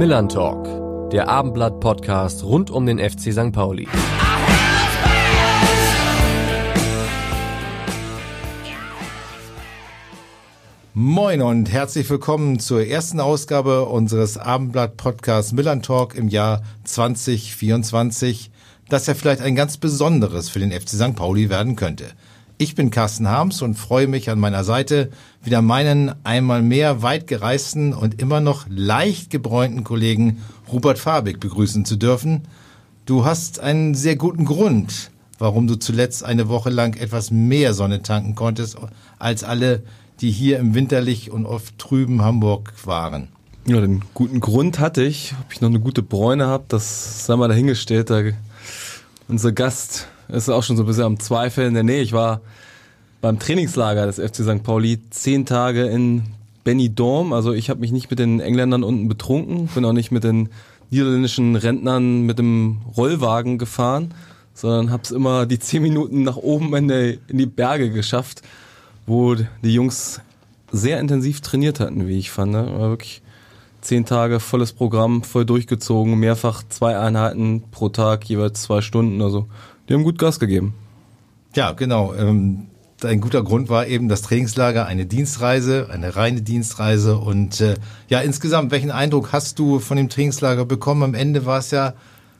Millern Talk, der Abendblatt-Podcast rund um den FC St. Pauli. Moin und herzlich willkommen zur ersten Ausgabe unseres Abendblatt-Podcasts Millern Talk im Jahr 2024, das ja vielleicht ein ganz besonderes für den FC St. Pauli werden könnte. Ich bin Carsten Harms und freue mich an meiner Seite wieder meinen einmal mehr weit gereisten und immer noch leicht gebräunten Kollegen Rupert Fabig begrüßen zu dürfen. Du hast einen sehr guten Grund, warum du zuletzt eine Woche lang etwas mehr Sonne tanken konntest als alle, die hier im winterlich und oft trüben Hamburg waren. Ja, den guten Grund hatte ich. Ob ich noch eine gute Bräune habe, das sei mal dahingestellt. Da, unser Gast ist auch schon so ein bisschen am Zweifeln. Nee, ich war beim Trainingslager des FC St. Pauli zehn Tage in Benidorm. Also ich habe mich nicht mit den Engländern unten betrunken, bin auch nicht mit den niederländischen Rentnern mit dem Rollwagen gefahren, sondern habe es immer die zehn Minuten nach oben in die, in die Berge geschafft, wo die Jungs sehr intensiv trainiert hatten, wie ich fand. Ne? War wirklich zehn Tage volles Programm, voll durchgezogen, mehrfach zwei Einheiten pro Tag, jeweils zwei Stunden. Also die haben gut Gas gegeben. Ja, genau. Ähm, ein guter Grund war eben das Trainingslager, eine Dienstreise, eine reine Dienstreise. Und äh, ja, insgesamt, welchen Eindruck hast du von dem Trainingslager bekommen? Am Ende war es ja,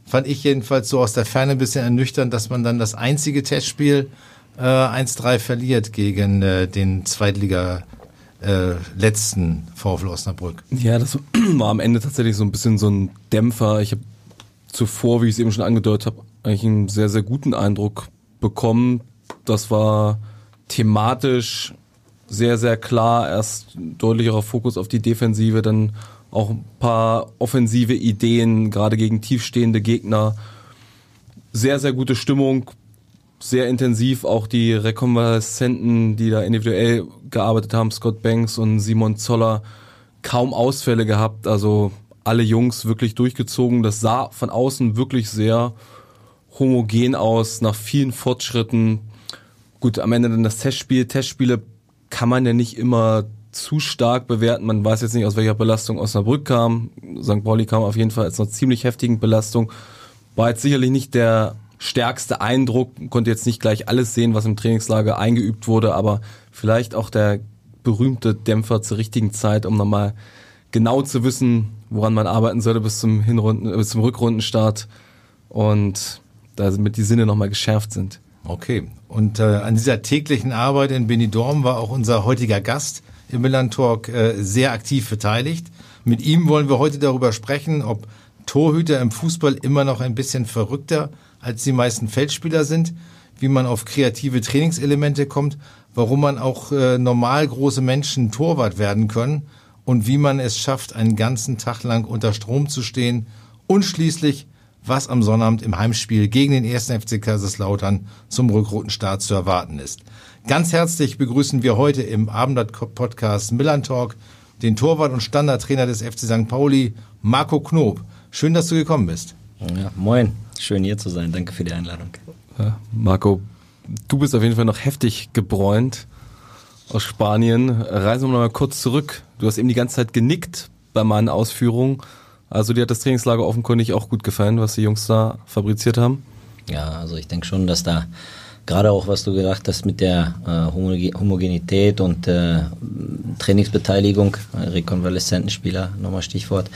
fand ich jedenfalls so aus der Ferne ein bisschen ernüchternd, dass man dann das einzige Testspiel äh, 1-3 verliert gegen äh, den Zweitliga äh, letzten VfL Osnabrück. Ja, das war am Ende tatsächlich so ein bisschen so ein Dämpfer. Ich habe zuvor, wie ich es eben schon angedeutet habe, eigentlich einen sehr, sehr guten Eindruck bekommen. Das war thematisch sehr, sehr klar. Erst deutlicherer Fokus auf die Defensive, dann auch ein paar offensive Ideen, gerade gegen tiefstehende Gegner. Sehr, sehr gute Stimmung, sehr intensiv. Auch die Rekonvaleszenten, die da individuell gearbeitet haben, Scott Banks und Simon Zoller, kaum Ausfälle gehabt. Also alle Jungs wirklich durchgezogen. Das sah von außen wirklich sehr homogen aus, nach vielen Fortschritten. Gut, am Ende dann das Testspiel. Testspiele kann man ja nicht immer zu stark bewerten. Man weiß jetzt nicht, aus welcher Belastung Osnabrück kam. St. Pauli kam auf jeden Fall als einer ziemlich heftigen Belastung. War jetzt sicherlich nicht der stärkste Eindruck, konnte jetzt nicht gleich alles sehen, was im Trainingslager eingeübt wurde, aber vielleicht auch der berühmte Dämpfer zur richtigen Zeit, um nochmal genau zu wissen, woran man arbeiten sollte bis zum Hinrunden, bis zum Rückrundenstart und damit die Sinne nochmal geschärft sind. Okay. Und äh, an dieser täglichen Arbeit in Benidorm war auch unser heutiger Gast im Milan Talk äh, sehr aktiv beteiligt. Mit ihm wollen wir heute darüber sprechen, ob Torhüter im Fußball immer noch ein bisschen verrückter als die meisten Feldspieler sind, wie man auf kreative Trainingselemente kommt, warum man auch äh, normal große Menschen Torwart werden können und wie man es schafft, einen ganzen Tag lang unter Strom zu stehen und schließlich was am Sonnabend im Heimspiel gegen den 1. FC Kaiserslautern zum Rückrundenstart zu erwarten ist. Ganz herzlich begrüßen wir heute im Abendblatt-Podcast Millan Talk den Torwart und Standardtrainer des FC St. Pauli, Marco Knob. Schön, dass du gekommen bist. Ja, moin, schön hier zu sein. Danke für die Einladung. Ja, Marco, du bist auf jeden Fall noch heftig gebräunt aus Spanien. Reisen wir noch mal kurz zurück. Du hast eben die ganze Zeit genickt bei meinen Ausführungen. Also dir hat das Trainingslager offenkundig auch gut gefallen, was die Jungs da fabriziert haben? Ja, also ich denke schon, dass da gerade auch, was du gesagt hast mit der äh, Homogenität und äh, Trainingsbeteiligung, äh, Rekonvaleszentenspieler, nochmal Stichwort.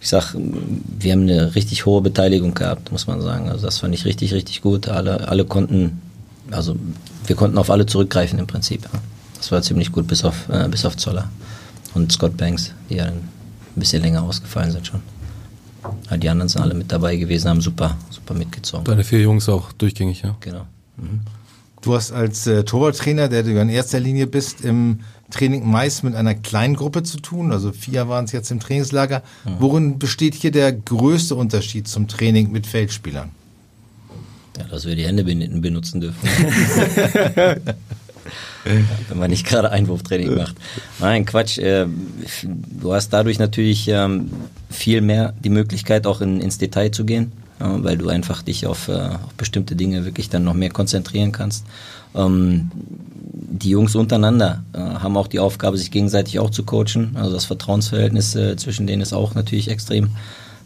Ich sag, wir haben eine richtig hohe Beteiligung gehabt, muss man sagen. Also das fand ich richtig, richtig gut. Alle, alle konnten, also wir konnten auf alle zurückgreifen im Prinzip. Das war ziemlich gut, bis auf, äh, bis auf Zoller und Scott Banks, die ja ein bisschen länger ausgefallen sind schon. Ja, die anderen sind alle mit dabei gewesen, haben super, super mitgezogen. Deine vier Jungs auch durchgängig, ja. Genau. Mhm. Du hast als äh, Torwarttrainer, der du in erster Linie bist, im Training meist mit einer kleinen Gruppe zu tun. Also vier waren es jetzt im Trainingslager. Mhm. Worin besteht hier der größte Unterschied zum Training mit Feldspielern? Ja, dass wir die Hände benutzen dürfen. wenn man nicht gerade Einwurftraining macht. Nein, Quatsch. Äh, du hast dadurch natürlich ähm, viel mehr die Möglichkeit, auch in, ins Detail zu gehen, weil du einfach dich auf, äh, auf, bestimmte Dinge wirklich dann noch mehr konzentrieren kannst. Ähm, die Jungs untereinander äh, haben auch die Aufgabe, sich gegenseitig auch zu coachen. Also das Vertrauensverhältnis zwischen denen ist auch natürlich extrem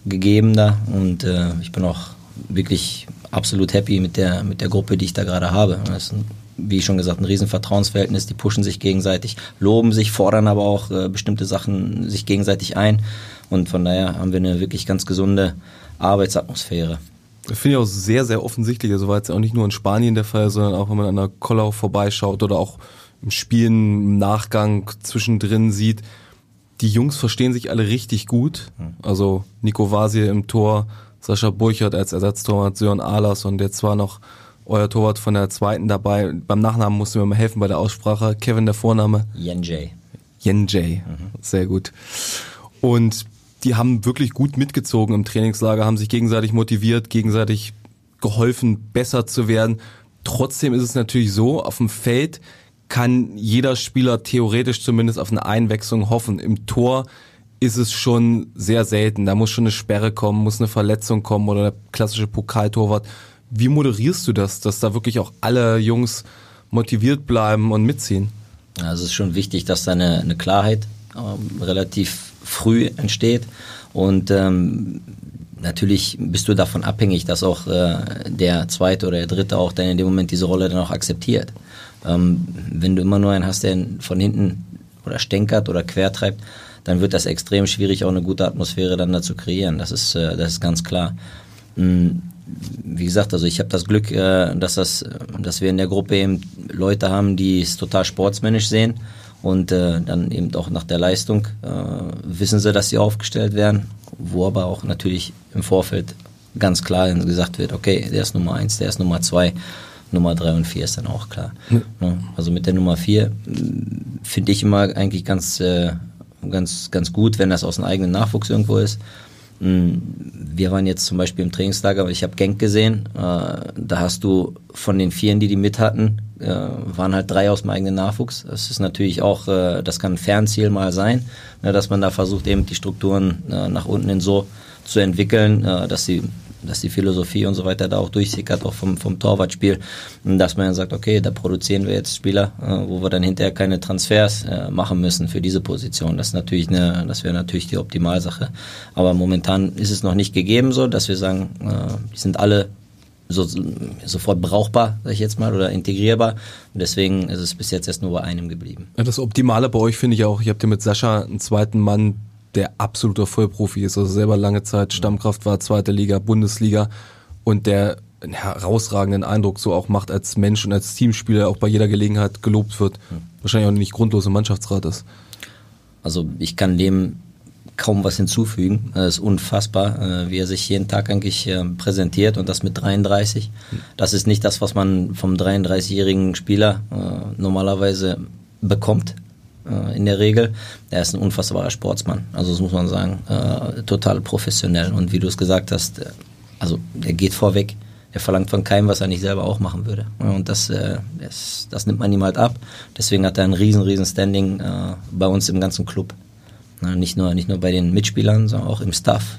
gegeben da. Und ich bin auch wirklich absolut happy mit der, mit der Gruppe, die ich da gerade habe. Das ist ein wie schon gesagt, ein riesen Vertrauensverhältnis, die pushen sich gegenseitig, loben sich, fordern aber auch äh, bestimmte Sachen sich gegenseitig ein. Und von daher haben wir eine wirklich ganz gesunde Arbeitsatmosphäre. Das finde ich auch sehr, sehr offensichtlich. Also war jetzt auch nicht nur in Spanien der Fall, sondern auch wenn man an der Kollau vorbeischaut oder auch im Spielen im Nachgang zwischendrin sieht, die Jungs verstehen sich alle richtig gut. Hm. Also Nico Vasie im Tor, Sascha Burchert als Ersatztorwart, Sören Ahlers und jetzt zwar noch euer Torwart von der zweiten dabei. Beim Nachnamen musst du mir mal helfen bei der Aussprache. Kevin der Vorname? Yen J. Yen J. Mhm. Sehr gut. Und die haben wirklich gut mitgezogen im Trainingslager, haben sich gegenseitig motiviert, gegenseitig geholfen, besser zu werden. Trotzdem ist es natürlich so, auf dem Feld kann jeder Spieler theoretisch zumindest auf eine Einwechslung hoffen. Im Tor ist es schon sehr selten. Da muss schon eine Sperre kommen, muss eine Verletzung kommen oder der klassische Pokaltorwart wie moderierst du das, dass da wirklich auch alle Jungs motiviert bleiben und mitziehen? Also es ist schon wichtig, dass da eine, eine Klarheit ähm, relativ früh entsteht und ähm, natürlich bist du davon abhängig, dass auch äh, der zweite oder der dritte auch dann in dem Moment diese Rolle dann auch akzeptiert. Ähm, wenn du immer nur einen hast, der von hinten oder stänkert oder quertreibt, dann wird das extrem schwierig, auch eine gute Atmosphäre dann da zu kreieren. Das ist, äh, das ist ganz klar. Mhm wie gesagt, also ich habe das Glück, äh, dass das, dass wir in der Gruppe eben Leute haben, die es total sportsmännisch sehen und äh, dann eben auch nach der Leistung äh, wissen sie, dass sie aufgestellt werden, wo aber auch natürlich im Vorfeld ganz klar gesagt wird, okay, der ist Nummer eins, der ist Nummer zwei, Nummer drei und vier ist dann auch klar. Mhm. Also mit der Nummer vier finde ich immer eigentlich ganz, ganz, ganz gut, wenn das aus dem eigenen Nachwuchs irgendwo ist. Hm, wir waren jetzt zum Beispiel im Trainingslager, ich habe Genk gesehen, äh, da hast du von den Vieren, die die mit hatten, äh, waren halt drei aus dem eigenen Nachwuchs. Das ist natürlich auch, äh, das kann ein Fernziel mal sein, ne, dass man da versucht eben die Strukturen nach unten in so zu entwickeln, dass sie dass die Philosophie und so weiter da auch durchsickert, auch vom, vom Torwartspiel, dass man dann sagt, okay, da produzieren wir jetzt Spieler, äh, wo wir dann hinterher keine Transfers äh, machen müssen für diese Position. Das das wäre natürlich die Optimalsache. Aber momentan ist es noch nicht gegeben so, dass wir sagen, äh, die sind alle so, sofort brauchbar, sag ich jetzt mal, oder integrierbar. Und deswegen ist es bis jetzt erst nur bei einem geblieben. Ja, das Optimale bei euch finde ich auch, ich habe dir mit Sascha einen zweiten Mann, der absoluter Vollprofi ist, also selber lange Zeit Stammkraft war, zweite Liga, Bundesliga und der einen herausragenden Eindruck so auch macht als Mensch und als Teamspieler, auch bei jeder Gelegenheit gelobt wird. Hm. Wahrscheinlich auch nicht grundlos im Mannschaftsrat ist. Also ich kann dem kaum was hinzufügen. Es ist unfassbar, äh, wie er sich jeden Tag eigentlich äh, präsentiert und das mit 33. Hm. Das ist nicht das, was man vom 33-jährigen Spieler äh, normalerweise bekommt äh, in der Regel. Er ist ein unfassbarer Sportsmann, also das muss man sagen, äh, total professionell. Und wie du es gesagt hast, äh, also er geht vorweg, er verlangt von keinem, was er nicht selber auch machen würde. Und das, äh, das, das nimmt man ihm halt ab. Deswegen hat er ein riesen, riesen Standing äh, bei uns im ganzen Club. Na, nicht, nur, nicht nur bei den Mitspielern, sondern auch im Staff.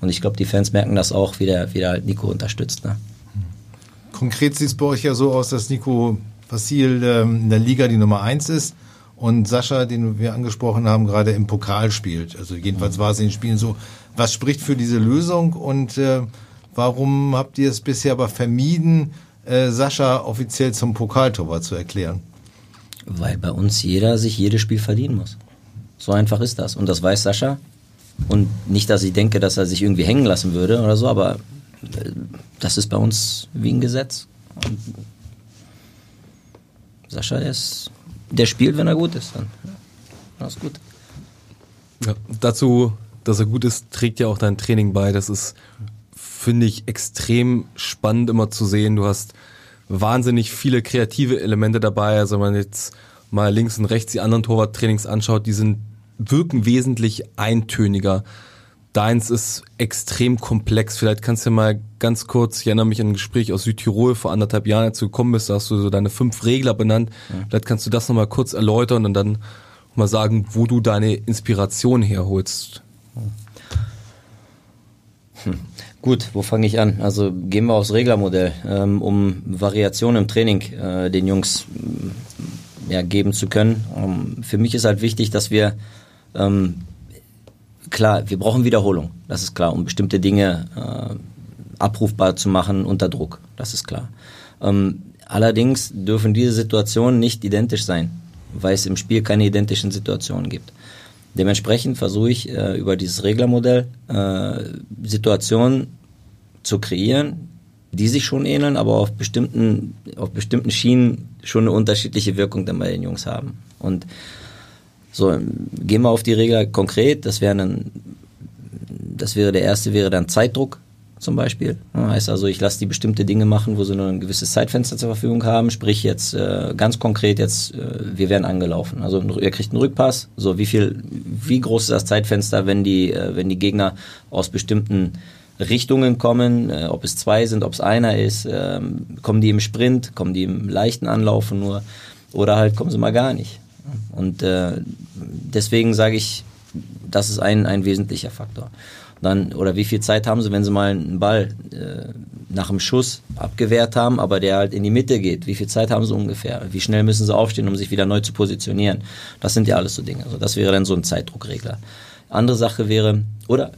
Und ich glaube, die Fans merken das auch, wie der, wie der halt Nico unterstützt. Ne? Konkret sieht es bei euch ja so aus, dass Nico Vassil ähm, in der Liga die Nummer 1 ist und Sascha, den wir angesprochen haben, gerade im Pokal spielt. Also jedenfalls war es in den Spielen so. Was spricht für diese Lösung und äh, warum habt ihr es bisher aber vermieden, äh, Sascha offiziell zum Pokaltorwart zu erklären? Weil bei uns jeder sich jedes Spiel verdienen muss. So einfach ist das. Und das weiß Sascha. Und nicht, dass ich denke, dass er sich irgendwie hängen lassen würde oder so, aber äh, das ist bei uns wie ein Gesetz. Und Sascha ist der spielt, wenn er gut ist. Dann. Ist gut. Ja, dazu dass er gut ist, trägt ja auch dein Training bei. Das ist, finde ich, extrem spannend immer zu sehen. Du hast wahnsinnig viele kreative Elemente dabei. Also wenn man jetzt mal links und rechts die anderen Torwarttrainings anschaut, die sind, wirken wesentlich eintöniger. Deins ist extrem komplex. Vielleicht kannst du mal ganz kurz, ich erinnere mich an ein Gespräch aus Südtirol vor anderthalb Jahren, als du gekommen bist, da hast du so deine fünf Regler benannt. Ja. Vielleicht kannst du das nochmal kurz erläutern und dann mal sagen, wo du deine Inspiration herholst. Hm. Gut, wo fange ich an? Also gehen wir aufs Reglermodell, ähm, um Variationen im Training äh, den Jungs ja, geben zu können. Ähm, für mich ist halt wichtig, dass wir ähm, klar, wir brauchen Wiederholung, das ist klar, um bestimmte Dinge äh, abrufbar zu machen unter Druck, das ist klar. Ähm, allerdings dürfen diese Situationen nicht identisch sein, weil es im Spiel keine identischen Situationen gibt. Dementsprechend versuche ich äh, über dieses Reglermodell äh, Situationen zu kreieren, die sich schon ähneln, aber auf bestimmten, auf bestimmten Schienen schon eine unterschiedliche Wirkung dann bei den Jungs haben. Und so, gehen wir auf die Regel konkret. Das wäre dann, das wäre der erste wäre dann Zeitdruck zum Beispiel. Heißt also, ich lasse die bestimmte Dinge machen, wo sie nur ein gewisses Zeitfenster zur Verfügung haben. Sprich jetzt äh, ganz konkret jetzt, äh, wir werden angelaufen. Also ihr kriegt einen Rückpass. So wie viel, wie groß ist das Zeitfenster, wenn die, äh, wenn die Gegner aus bestimmten Richtungen kommen, äh, ob es zwei sind, ob es einer ist, äh, kommen die im Sprint, kommen die im leichten Anlaufen nur oder halt kommen sie mal gar nicht. Und äh, deswegen sage ich, das ist ein, ein wesentlicher Faktor. Dann, oder wie viel Zeit haben sie, wenn sie mal einen Ball äh, nach dem Schuss abgewehrt haben, aber der halt in die Mitte geht? Wie viel Zeit haben sie ungefähr? Wie schnell müssen sie aufstehen, um sich wieder neu zu positionieren? Das sind ja alles so Dinge. Also das wäre dann so ein Zeitdruckregler. Andere Sache wäre, oder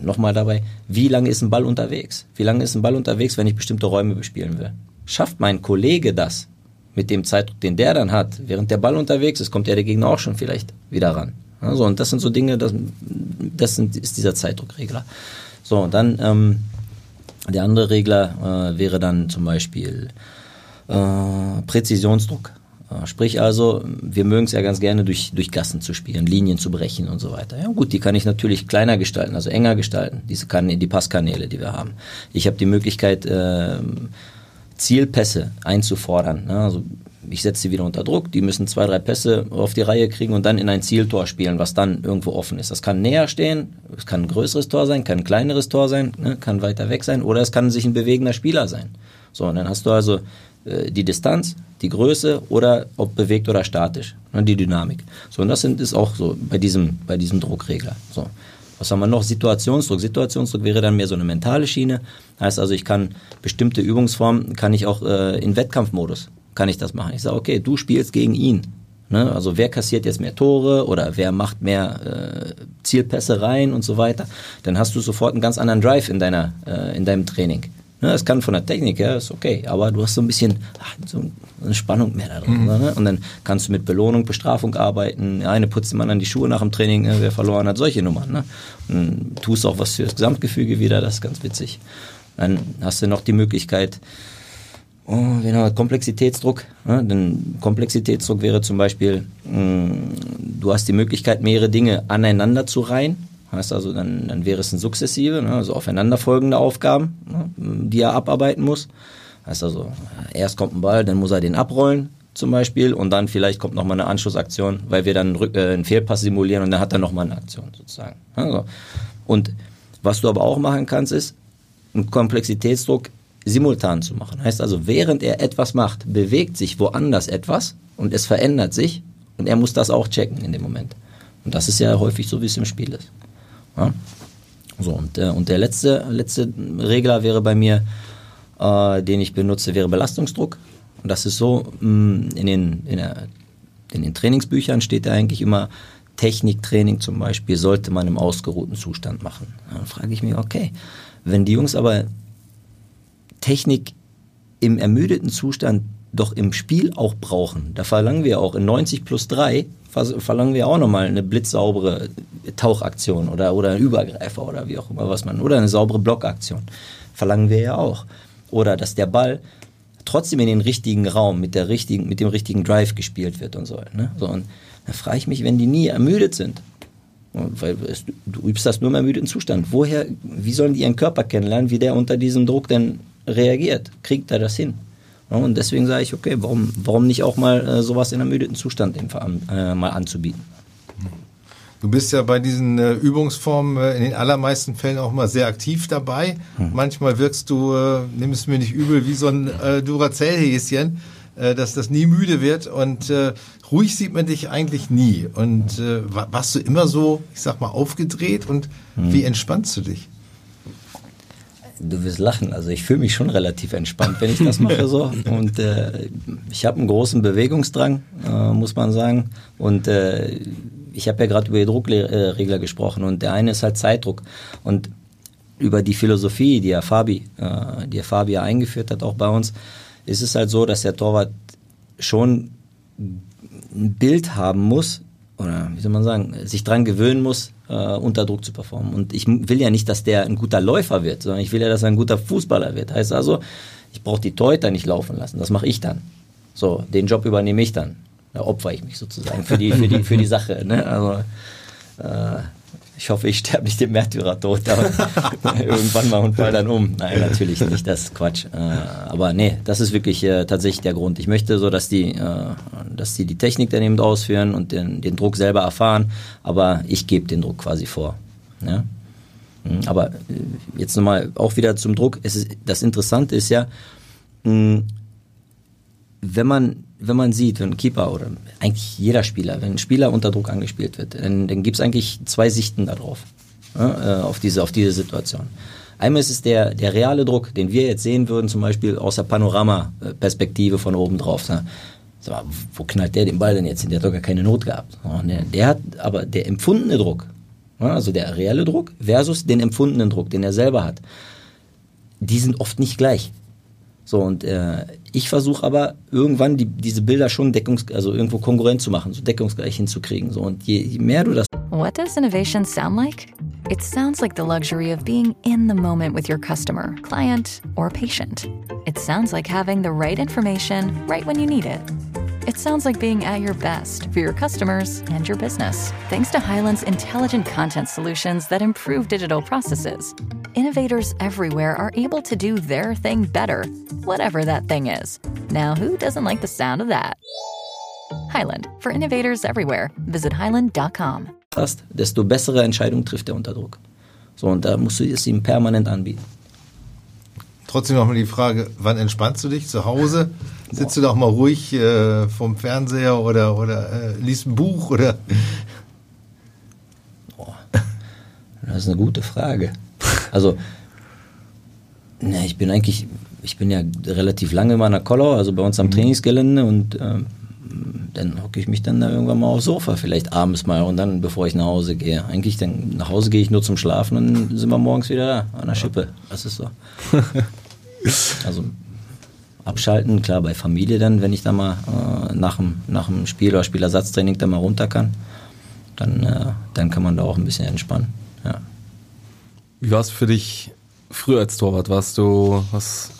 nochmal dabei, wie lange ist ein Ball unterwegs? Wie lange ist ein Ball unterwegs, wenn ich bestimmte Räume bespielen will? Schafft mein Kollege das mit dem Zeitdruck, den der dann hat, während der Ball unterwegs ist, kommt ja der Gegner auch schon vielleicht wieder ran. Also, und das sind so Dinge, das, das sind, ist dieser Zeitdruckregler. So, und dann ähm, der andere Regler äh, wäre dann zum Beispiel äh, Präzisionsdruck. Äh, sprich also, wir mögen es ja ganz gerne durch, durch Gassen zu spielen, Linien zu brechen und so weiter. Ja gut, die kann ich natürlich kleiner gestalten, also enger gestalten, diese kann, die Passkanäle, die wir haben. Ich habe die Möglichkeit, äh, Zielpässe einzufordern. Ne? Also ich setze sie wieder unter Druck, die müssen zwei, drei Pässe auf die Reihe kriegen und dann in ein Zieltor spielen, was dann irgendwo offen ist. Das kann näher stehen, es kann ein größeres Tor sein, kann ein kleineres Tor sein, ne? kann weiter weg sein oder es kann sich ein bewegender Spieler sein. So, und dann hast du also äh, die Distanz, die Größe oder ob bewegt oder statisch, ne, die Dynamik. So, und das sind, ist auch so bei diesem, bei diesem Druckregler. So. Was haben wir noch? Situationsdruck. Situationsdruck wäre dann mehr so eine mentale Schiene. Heißt also, ich kann bestimmte Übungsformen, kann ich auch äh, in Wettkampfmodus, kann ich das machen. Ich sage, okay, du spielst gegen ihn. Ne? Also wer kassiert jetzt mehr Tore oder wer macht mehr äh, Zielpässe rein und so weiter. Dann hast du sofort einen ganz anderen Drive in, deiner, äh, in deinem Training. Ne, das kann von der Technik her, ist okay, aber du hast so ein bisschen ach, so eine Spannung mehr da drin. Mhm. Ne? Und dann kannst du mit Belohnung, Bestrafung arbeiten. eine putzt dem anderen die Schuhe nach dem Training, ne, wer verloren hat, solche Nummern. Ne? Und tust auch was für das Gesamtgefüge wieder, das ist ganz witzig. Dann hast du noch die Möglichkeit, oh, genau, Komplexitätsdruck. Ne? Denn Komplexitätsdruck wäre zum Beispiel, mh, mm, du hast die Möglichkeit, mehrere Dinge aneinander zu reihen Heißt also, dann, dann wäre es ein sukzessive, ne, also aufeinanderfolgende Aufgaben, ne, die er abarbeiten muss. Heißt also, erst kommt ein Ball, dann muss er den abrollen zum Beispiel und dann vielleicht kommt nochmal eine Anschlussaktion, weil wir dann einen, äh, einen Fehlpass simulieren und dann hat er nochmal eine Aktion sozusagen. Also, und was du aber auch machen kannst, ist, einen Komplexitätsdruck simultan zu machen. Heißt also, während er etwas macht, bewegt sich woanders etwas und es verändert sich und er muss das auch checken in dem Moment. Und das ist ja häufig so, wie es im Spiel ist. Ja? So, und, äh, und der letzte, letzte Regler wäre bei mir, äh, den ich benutze, wäre Belastungsdruck. Und das ist so, mh, mm, in, den, in, der, in den Trainingsbüchern steht da eigentlich immer, Techniktraining zum Beispiel sollte man im ausgeruhten Zustand machen. Dann frage ich mich, okay, wenn die Jungs aber Technik im ermüdeten Zustand doch im Spiel auch brauchen, da verlangen wir auch in 90 plus 3 verlangen wir auch nochmal eine blitzsaubere Tauchaktion oder, oder einen Übergreifer oder wie auch immer was man, oder eine saubere Blockaktion. Verlangen wir ja auch. Oder dass der Ball trotzdem in den richtigen Raum mit, der richtigen, mit dem richtigen Drive gespielt wird und so. Ne? so und da frage ich mich, wenn die nie ermüdet sind, Weil es, du übst das nur im ermüdeten Zustand. Woher, wie sollen die ihren Körper kennenlernen, wie der unter diesem Druck denn reagiert? Kriegt er das hin? und deswegen sage ich, okay, warum, warum nicht auch mal äh, sowas in ermüdeten Zustand äh, mal anzubieten? Du bist ja bei diesen äh, Übungsformen äh, in den allermeisten Fällen auch mal sehr aktiv dabei. Hm. Manchmal wirkst du, äh, nimm es mir nicht übel, wie so ein äh, Duracell-Häschen, äh, dass das nie müde wird und äh, ruhig sieht man dich eigentlich nie. Und äh, warst du immer so, ich sag mal, aufgedreht und hm. wie entspannst du dich? Du wirst lachen. Also ich fühle mich schon relativ entspannt, wenn ich das mache so. Und äh, ich habe einen großen Bewegungsdrang, äh, muss man sagen. Und äh, ich habe ja gerade über die Druckregler gesprochen und der eine ist halt Zeitdruck. Und über die Philosophie, die ja Fabi, äh, die Fabi ja eingeführt hat, auch bei uns, ist es halt so, dass der Torwart schon ein Bild haben muss, oder wie soll man sagen, sich dran gewöhnen muss, äh, unter Druck zu performen. Und ich will ja nicht, dass der ein guter Läufer wird, sondern ich will ja, dass er ein guter Fußballer wird. Heißt also, ich brauche die Torhüter nicht laufen lassen. Das mache ich dann. So, den Job übernehme ich dann. Da opfer ich mich sozusagen für die, für die, für die Sache. Ne? Also, äh, ich hoffe, ich sterbe nicht dem Märtyrertod, aber irgendwann mal und fall dann um. Nein, natürlich nicht, das ist Quatsch. Äh, aber nee, das ist wirklich äh, tatsächlich der Grund. Ich möchte so, dass die, äh, dass die die Technik dann eben ausführen und den, den Druck selber erfahren, aber ich gebe den Druck quasi vor. Ja? Mhm, aber äh, jetzt nochmal auch wieder zum Druck. Ist, das Interessante ist ja, mh, wenn man wenn man sieht, wenn ein Keeper oder eigentlich jeder Spieler, wenn ein Spieler unter Druck angespielt wird, dann, dann gibt es eigentlich zwei Sichten darauf, ja, äh, auf, diese, auf diese Situation. Einmal ist es der, der reale Druck, den wir jetzt sehen würden, zum Beispiel aus der Panoramaperspektive von oben drauf. Ne? So, wo knallt der den Ball denn jetzt hin? Der hat doch gar keine Not gehabt. Der, der hat aber der empfundene Druck, also der reale Druck versus den empfundenen Druck, den er selber hat, die sind oft nicht gleich. So, und äh, ich versuche aber irgendwann die, diese Bilder schon deckungs also irgendwo konkurrent zu machen, so deckungsgleich hinzukriegen. So, und je, je mehr du das. What does innovation sound like? It sounds like the luxury of being in the moment with your customer, client, or patient. It sounds like having the right information right when you need it. It sounds like being at your best for your customers and your business. Thanks to Highland's intelligent content solutions that improve digital processes, innovators everywhere are able to do their thing better, whatever that thing is. Now, who doesn't like the sound of that? Highland, for innovators everywhere. Visit highland.com. Desto bessere Entscheidungen trifft er unter Druck. So, und da musst du es ihm permanent anbieten. Trotzdem nochmal die Frage, wann entspannst du dich? Zu Hause? Sitzt du doch mal ruhig äh, vom Fernseher oder, oder äh, liest ein Buch oder? Boah, das ist eine gute Frage. Also, na, ich bin eigentlich, ich bin ja relativ lange in meiner Kollau, also bei uns am mhm. Trainingsgelände und ähm, dann hocke ich mich dann da irgendwann mal aufs Sofa, vielleicht abends mal und dann, bevor ich nach Hause gehe. Eigentlich, dann nach Hause gehe ich nur zum Schlafen und dann sind wir morgens wieder da, an der Schippe. Das ist so. also abschalten, klar, bei Familie dann, wenn ich da mal äh, nach, dem, nach dem Spiel oder Spielersatztraining da mal runter kann, dann, äh, dann kann man da auch ein bisschen entspannen. Ja. Wie war es für dich früher als Torwart? Warst du, was,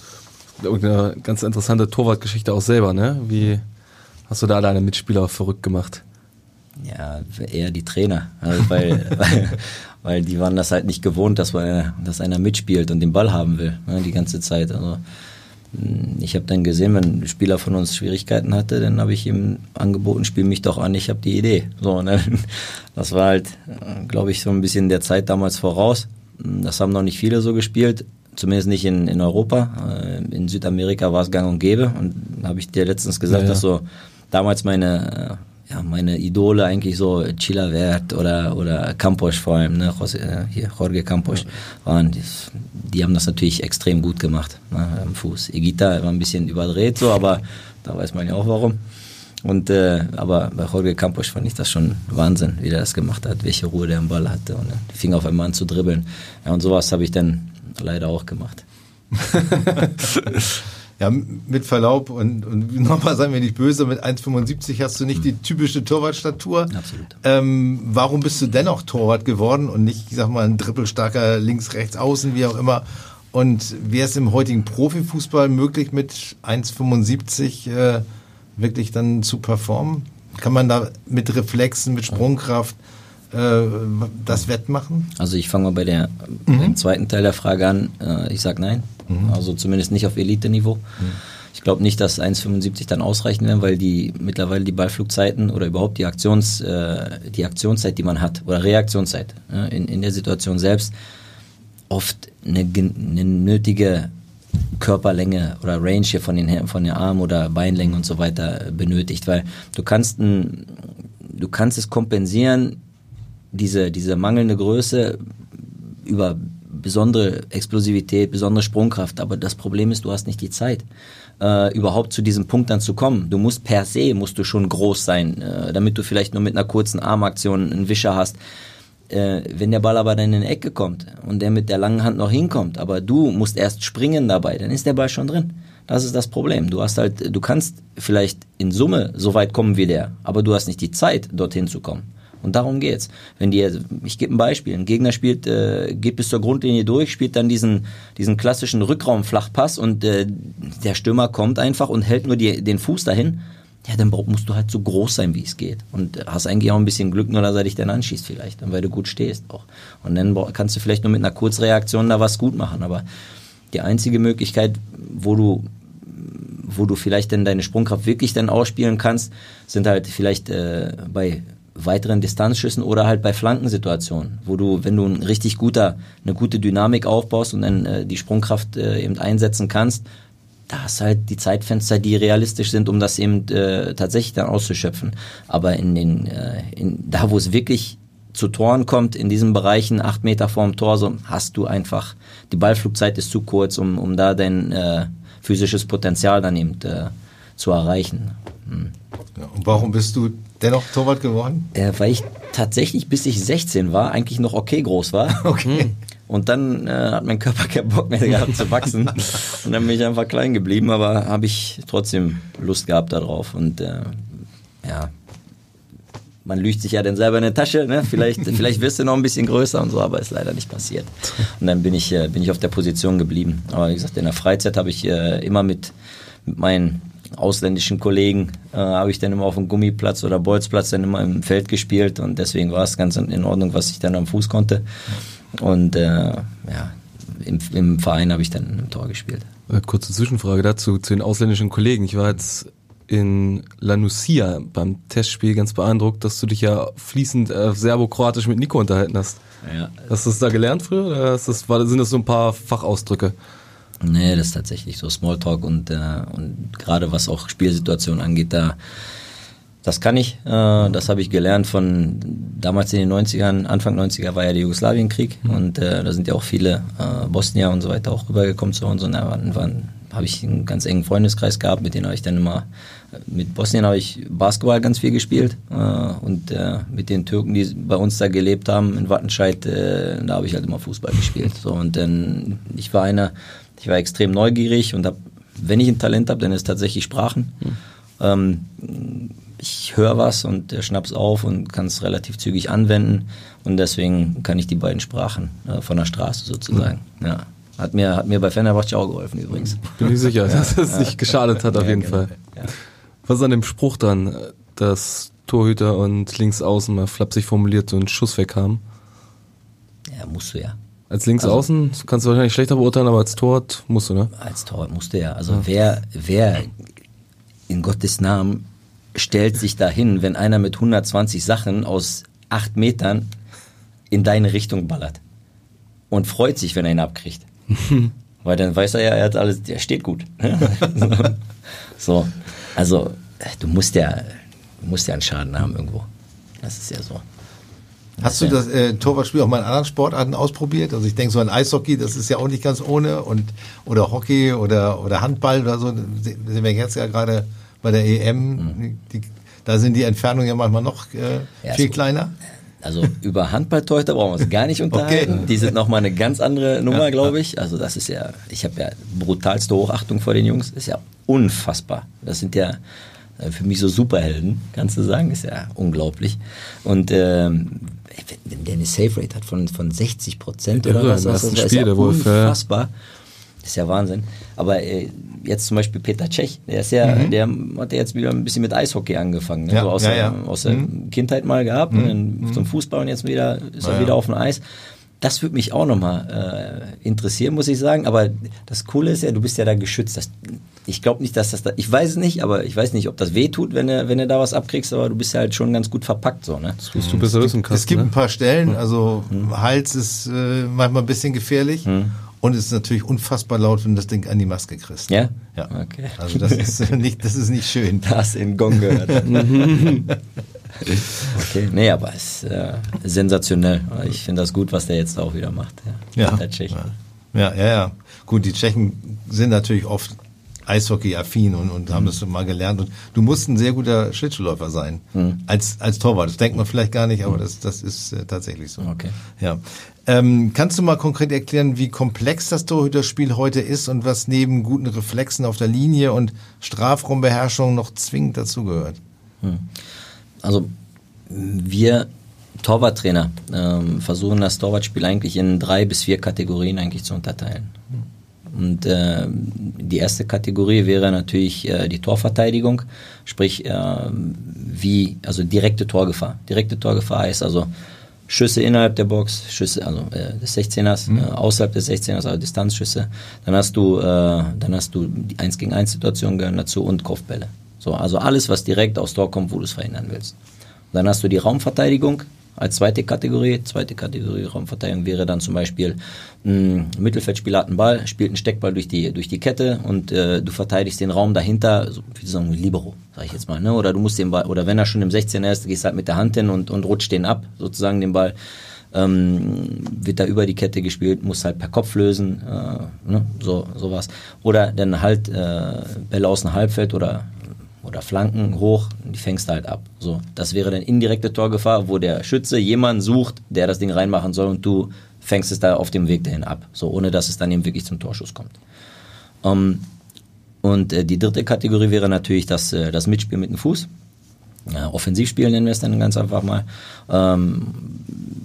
irgendeine ganz interessante Torwartgeschichte auch selber, ne? Wie hast du da deine Mitspieler verrückt gemacht? Ja, eher die Trainer, also weil, weil, weil, die waren das halt nicht gewohnt, dass, wir, dass einer mitspielt und den Ball haben will, ne, die ganze Zeit. Also ich habe dann gesehen, wenn ein Spieler von uns Schwierigkeiten hatte, dann habe ich ihm angeboten, spiel mich doch an, ich habe die Idee. So, ne? Das war halt, glaube ich, so ein bisschen der Zeit damals voraus. Das haben noch nicht viele so gespielt, zumindest nicht in, in Europa. Äh, in Südamerika war es gang und gäbe. Und habe ich dir letztens gesagt, ja, ja. dass so damals meine ja, meine Idole eigentlich so Chilavert oder, oder Campos vor allem, ne, äh, hier, Jorge Campos, waren, die, die, haben das natürlich extrem gut gemacht ne, am Fuß. Egita war ein bisschen überdreht so, aber da weiß man ja auch warum. Und, äh, aber bei Jorge Campos fand ich das schon Wahnsinn, wie der das gemacht hat, welche Ruhe der im Ball hatte und äh, fing auf einmal an zu dribbeln. Ja, und sowas habe ich dann leider auch gemacht. Ja, mit Verlaub und, und nochmal seien wir nicht böse, mit 1,75 hast du nicht die typische Torwartstatur. Absolut. Ähm, warum bist du dennoch Torwart geworden und nicht, ich sag mal, ein drippelstarker links, rechts, außen, wie auch immer? Und wäre es im heutigen Profifußball möglich, mit 1,75 äh, wirklich dann zu performen? Kann man da mit Reflexen, mit Sprungkraft äh, das wettmachen? Also ich fange mal bei der mhm. im zweiten Teil der Frage an. Äh, ich sage nein. Mhm. Also zumindest nicht auf Elite-Niveau. Mhm. Ich glaube nicht, dass 1,75 dann ausreichen werden, weil die mittlerweile die Ballflugzeiten oder überhaupt die Aktions, äh, die Aktionszeit, die man hat, oder Reaktionszeit äh, in, in der Situation selbst oft eine, eine nötige Körperlänge oder Range hier von den von den Armen oder Beinlängen und so weiter benötigt, weil du kannst ein, du kannst es kompensieren diese diese mangelnde Größe über besondere Explosivität, besondere Sprungkraft, aber das Problem ist, du hast nicht die Zeit äh, überhaupt zu diesem Punkt dann zu kommen. Du musst per se musst du schon groß sein, äh, damit du vielleicht nur mit einer kurzen Armaktion einen Wischer hast. Äh, wenn der Ball aber dann in die Ecke kommt und der mit der langen Hand noch hinkommt, aber du musst erst springen dabei, dann ist der Ball schon drin. Das ist das Problem. Du hast halt, du kannst vielleicht in Summe so weit kommen wie der, aber du hast nicht die Zeit, dorthin zu kommen. Und darum geht's. Wenn die, ich gebe ein Beispiel, ein Gegner spielt, äh, geht bis zur Grundlinie durch, spielt dann diesen, diesen klassischen Rückraumflachpass und äh, der Stürmer kommt einfach und hält nur die, den Fuß dahin. Ja, dann musst du halt so groß sein, wie es geht. Und hast eigentlich auch ein bisschen Glück, nur dass er dich dann anschießt vielleicht, weil du gut stehst auch. Und dann kannst du vielleicht nur mit einer Kurzreaktion da was gut machen. Aber die einzige Möglichkeit, wo du wo du vielleicht dann deine Sprungkraft wirklich dann ausspielen kannst, sind halt vielleicht äh, bei weiteren Distanzschüssen oder halt bei Flankensituationen, wo du, wenn du ein richtig guter, eine gute Dynamik aufbaust und dann äh, die Sprungkraft äh, eben einsetzen kannst, da hast halt die Zeitfenster, die realistisch sind, um das eben äh, tatsächlich dann auszuschöpfen. Aber in den, äh, in, da wo es wirklich zu Toren kommt, in diesen Bereichen, acht Meter vorm Tor, so hast du einfach, die Ballflugzeit ist zu kurz, um, um da dein äh, physisches Potenzial dann eben äh, zu erreichen. Hm. Ja, und warum bist du dennoch Torwart geworden? Äh, weil ich tatsächlich, bis ich 16 war, eigentlich noch okay groß war. Okay. Und dann äh, hat mein Körper keinen Bock mehr gehabt zu wachsen. Und dann bin ich einfach klein geblieben, aber habe ich trotzdem Lust gehabt darauf. Und äh, ja, man lügt sich ja dann selber in die Tasche, ne? Vielleicht, vielleicht wirst du noch ein bisschen größer und so, aber ist leider nicht passiert. Und dann bin ich, äh, bin ich auf der Position geblieben. Aber wie gesagt, in der Freizeit habe ich äh, immer mit, mit meinen ausländischen Kollegen äh, habe ich dann immer auf dem Gummiplatz oder Bolzplatz dann immer im Feld gespielt und deswegen war es ganz in Ordnung, was ich dann am Fuß konnte. Und äh, ja, im, im Verein habe ich dann im Tor gespielt. Äh, kurze Zwischenfrage dazu, zu den ausländischen Kollegen. Ich war jetzt in La Nucia beim Testspiel ganz beeindruckt, dass du dich ja fließend äh, serbo-kroatisch mit Nico unterhalten hast. Ja. Hast du das da gelernt früher oder das, war, sind das so ein paar Fachausdrücke? Nee, das ist tatsächlich so Smalltalk und, äh, und gerade was auch Spielsituationen angeht, da das kann ich. Äh, das habe ich gelernt von damals in den 90ern, Anfang 90er war ja der Jugoslawienkrieg mhm. und äh, da sind ja auch viele äh, Bosnier und so weiter auch rübergekommen zu uns und da waren, waren habe ich einen ganz engen Freundeskreis gehabt, mit denen habe ich dann immer, mit Bosnien habe ich Basketball ganz viel gespielt äh, und äh, mit den Türken, die bei uns da gelebt haben in Wattenscheid, äh, da habe ich halt immer Fußball gespielt. So und dann, ich war einer, ich war extrem neugierig und hab, wenn ich ein Talent habe, dann ist es tatsächlich Sprachen. Mhm. Ähm, ich höre was und schnapp's auf und kann es relativ zügig anwenden und deswegen kann ich die beiden Sprachen äh, von der Straße sozusagen. Mhm. Ja. Hat mir, hat mir bei Fenerbahce auch geholfen übrigens. Bin ich sicher, dass es nicht geschadet hat auf jeden genau. Fall. Ja. Was ist an dem Spruch dann, dass Torhüter und Linksaußen mal flapsig formuliert so einen Schuss weg haben? Ja, musst du ja. Als Linksaußen also, kannst du wahrscheinlich schlechter beurteilen, aber als Torwart musst du, ne? Als Torwart musst du ja. Also ja. wer, wer in Gottes Namen stellt sich dahin, wenn einer mit 120 Sachen aus acht Metern in deine Richtung ballert und freut sich, wenn er ihn abkriegt. Weil dann weiß er ja, er hat alles, der steht gut. so, also du musst ja, du musst ja einen Schaden haben irgendwo. Das ist ja so. Hast du das äh, Torwartspiel auch mal in anderen Sportarten ausprobiert? Also ich denke so an Eishockey, das ist ja auch nicht ganz ohne und oder Hockey oder oder Handball oder so. Sind wir jetzt ja gerade bei der EM. Mhm. Die, da sind die Entfernungen ja manchmal noch äh, ja, viel so. kleiner. Also über Handballtorhüter brauchen wir uns gar nicht unterhalten. Okay. Die sind nochmal eine ganz andere Nummer, ja, glaube ich. Also das ist ja, ich habe ja brutalste Hochachtung vor den Jungs. Ist ja unfassbar. Das sind ja für mich so Superhelden, kannst du sagen. Ist ja unglaublich. Und ähm, wenn der eine Safe Rate hat von, von 60 Prozent oder was, das ist, Spiel, ja unfassbar. Das ist ja Wahnsinn. Aber äh, jetzt zum Beispiel Peter Cech, der ist ja, mhm. der hat ja jetzt wieder ein bisschen mit Eishockey angefangen. Ne? Ja, so aus, ja, ja. Der, aus der mhm. Kindheit mal gehabt und dann zum Fußball und jetzt wieder ist er wieder auf dem Eis. Das würde mich auch nochmal äh, interessieren, muss ich sagen. Aber das Coole ist ja, du bist ja da geschützt. Das, ich glaube nicht, dass das da, ich weiß es nicht, aber ich weiß nicht, ob das weh tut, wenn du, wenn du da was abkriegst, aber du bist ja halt schon ganz gut verpackt, so, ne? Das musst du besser wissen, Es gibt ein paar Stellen, also Hals ist äh, manchmal ein bisschen gefährlich. Und es ist natürlich unfassbar laut, wenn du das Ding an die Maske kriegst. Ja? Ja. Okay. Also das ist nicht, das ist nicht schön. Da hast du den Gong gehört. okay, nee, aber es ist äh, sensationell. Ich finde das gut, was der jetzt auch wieder macht. Ja. Der Tscheche. Ja, ja, ja. Gut, die Tschechen sind natürlich oft Eishockey-affin und, und haben das mal gelernt. Und du musst ein sehr guter Schlittschuhläufer sein als, als Torwart. Das denkt man vielleicht gar nicht, aber das, das ist äh, tatsächlich so. Okay. Ja. Ähm, kannst du mal konkret erklären, wie komplex das Torhüterspiel heute ist und was neben guten Reflexen auf der Linie und Strafraumbeherrschung noch zwingend dazugehört? Also wir Torwarttrainer ähm, versuchen das Torwartspiel eigentlich in drei bis vier Kategorien eigentlich zu unterteilen. Und äh, die erste Kategorie wäre natürlich äh, die Torverteidigung, sprich äh, wie also direkte Torgefahr. Direkte Torgefahr heißt also Schüsse innerhalb der Box, Schüsse also äh, des 16ers, äh, außerhalb des 16ers, also Distanzschüsse. Dann hast du äh, dann hast du die 1 gegen 1 Situation gehören dazu und Kopfbälle. So, also alles was direkt aufs Tor kommt, wo du es verhindern willst. Dann hast du die Raumverteidigung als zweite Kategorie. Zweite Kategorie Raumverteidigung wäre dann zum Beispiel ein Mittelfeldspieler hat einen Ball, spielt einen Steckball durch die, durch die Kette und äh, du verteidigst den Raum dahinter, so wie sagen Libero, sag ich jetzt mal, ne? Oder du musst den Ball, oder wenn er schon im 16er ist, gehst halt mit der Hand hin und, und rutscht den ab, sozusagen den Ball. Ähm, wird da über die Kette gespielt, muss halt per Kopf lösen, äh, ne? so sowas. Oder dann halt äh, Bälle aus dem Halbfeld oder oder Flanken hoch, die fängst du halt ab. So, das wäre dann indirekte Torgefahr, wo der Schütze jemanden sucht, der das Ding reinmachen soll und du fängst es da auf dem Weg dahin ab, so ohne dass es dann eben wirklich zum Torschuss kommt. Ähm, und äh, die dritte Kategorie wäre natürlich das, äh, das Mitspiel mit dem Fuß. Ja, Offensivspiel nennen wir es dann ganz einfach mal. Ähm,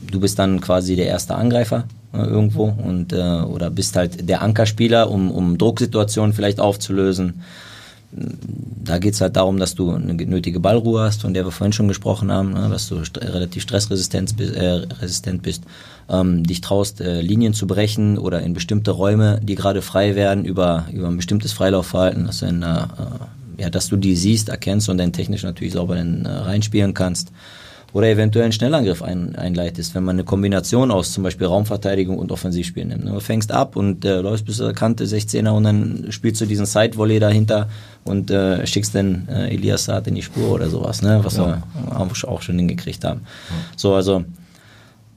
du bist dann quasi der erste Angreifer äh, irgendwo und äh, oder bist halt der Ankerspieler, um, um Drucksituationen vielleicht aufzulösen da geht es halt darum, dass du eine nötige Ballruhe hast, von der wir vorhin schon gesprochen haben, ne, dass du st relativ stressresistent bist, äh, bist ähm, dich traust, äh, Linien zu brechen oder in bestimmte Räume, die gerade frei werden, über, über ein bestimmtes Freilaufverhalten, dass du, in, äh, ja, dass du die siehst, erkennst und dann technisch natürlich sauber dann, äh, reinspielen kannst oder eventuell einen Schnellangriff ein, einleitest, wenn man eine Kombination aus zum Beispiel Raumverteidigung und Offensivspiel nimmt. Du fängst ab und äh, läufst bis zur Kante 16er und dann spielst du diesen Side-Volley dahinter und äh, schickst dann äh, Elias Saad in die Spur oder sowas, ne? was ja. wir auch schon hingekriegt haben. Ja. So, also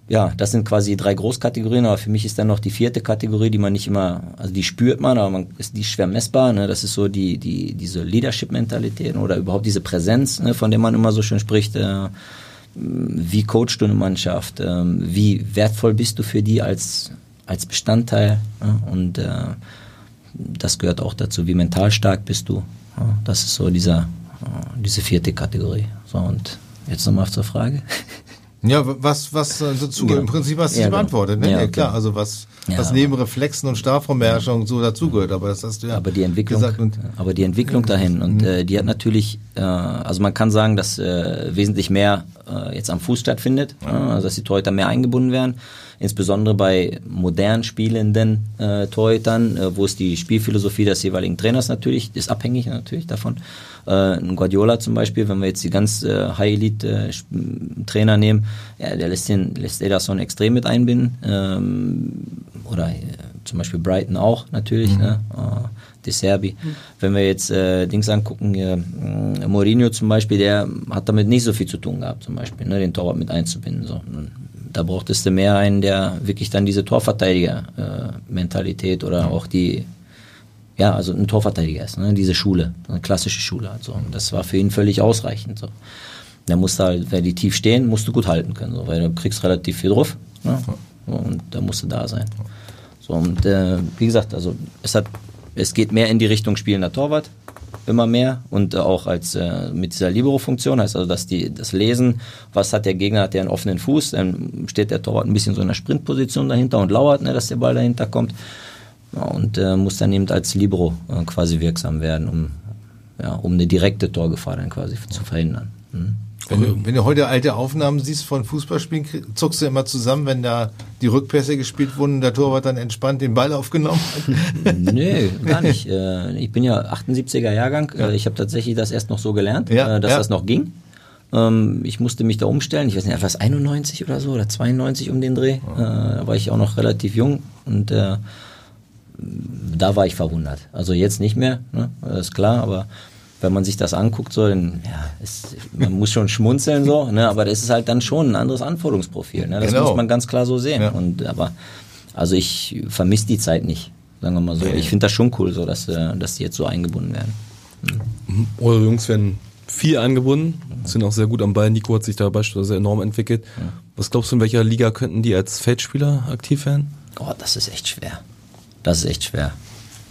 ja, das sind quasi drei Großkategorien, aber für mich ist dann noch die vierte Kategorie, die man nicht immer, also die spürt man, aber man ist die schwer messbar. Ne? Das ist so die, die, diese Leadership-Mentalität oder überhaupt diese Präsenz, ne, von der man immer so schön spricht. Äh, wie coachst du eine Mannschaft? Ähm, wie wertvoll bist du für die als, als Bestandteil? Und äh, das gehört auch dazu, wie mental stark bist du. Ja? Das ist so dieser, äh, diese vierte Kategorie. So, und jetzt nochmal zur Frage. Ja, was, was dazu genau. im Prinzip hast du ja, beantwortet, ne? Ja, okay. klar, also was, ja, was neben Reflexen und Strafraumbeherrschung so dazugehört, aber das hast du ja aber die Entwicklung. Und, aber die Entwicklung dahin und äh, die hat natürlich, äh, also man kann sagen, dass äh, wesentlich mehr äh, jetzt am Fuß stattfindet, ja. also dass die Torhüter mehr eingebunden werden, insbesondere bei modern spielenden äh, Torhütern, äh, wo es die Spielphilosophie des jeweiligen Trainers natürlich, ist abhängig natürlich davon, äh, ein Guardiola zum Beispiel, wenn wir jetzt die ganz äh, High-Elite-Trainer äh, nehmen, ja, der lässt, den, lässt Ederson extrem mit einbinden. Ähm, oder äh, zum Beispiel Brighton auch natürlich. Mhm. Ne? Äh, De Serbi. Mhm. Wenn wir jetzt äh, Dings angucken, äh, Mourinho zum Beispiel, der hat damit nicht so viel zu tun gehabt, zum Beispiel, ne, den Torwart mit einzubinden. So. Da brauchtest du mehr einen, der wirklich dann diese Torverteidiger-Mentalität äh, oder auch die ja, also ein Torverteidiger ist, ne? diese Schule, eine klassische Schule. Also. Und das war für ihn völlig ausreichend. So. Der musste halt, wenn die tief stehen, musst du gut halten können, so, weil du kriegst relativ viel drauf. Ne? Und da musst du da sein. So, und äh, wie gesagt, also es hat, es geht mehr in die Richtung spielender Torwart, immer mehr und äh, auch als äh, mit dieser Libero-Funktion heißt also, dass die das Lesen, was hat der Gegner, hat der einen offenen Fuß, dann steht der Torwart ein bisschen so in der Sprintposition dahinter und lauert, ne, dass der Ball dahinter kommt Ja, und äh, muss dann eben als Libro äh, quasi wirksam werden, um, ja, um eine direkte Torgefahr dann quasi zu verhindern. Mhm. Wenn du, wenn du heute alte Aufnahmen siehst von Fußballspielen, zuckst du immer zusammen, wenn da die Rückpässe gespielt wurden und der Torwart dann entspannt den Ball aufgenommen hat? Nö, gar nicht. Äh, ich bin ja 78er Jahrgang. Ja. Äh, ich habe tatsächlich das erst noch so gelernt, ja, dass ja. das noch ging. Ähm, ich musste mich da umstellen. Ich weiß nicht, etwas 91 oder so oder 92 um den Dreh. Da war ich auch noch relativ jung und da war ich verwundert. Also jetzt nicht mehr, ne? ist klar, aber wenn man sich das anguckt, so, dann, ja, es, man muss schon schmunzeln so, ne, aber das ist halt dann schon ein anderes Anforderungsprofil. Ne? Das genau. muss man ganz klar so sehen. Ja. Und aber also ich vermisse die Zeit nicht, sagen wir mal so. Ich finde das schon cool, so dass, äh, dass die jetzt so eingebunden werden. Mhm. Eure Jungs werden viel eingebunden, sind auch sehr gut am Ball. Nico hat sich da beispielsweise enorm entwickelt. Ja. Was glaubst du, in welcher Liga könnten die als Feldspieler aktiv werden? Oh, das ist echt schwer. Das ist echt schwer.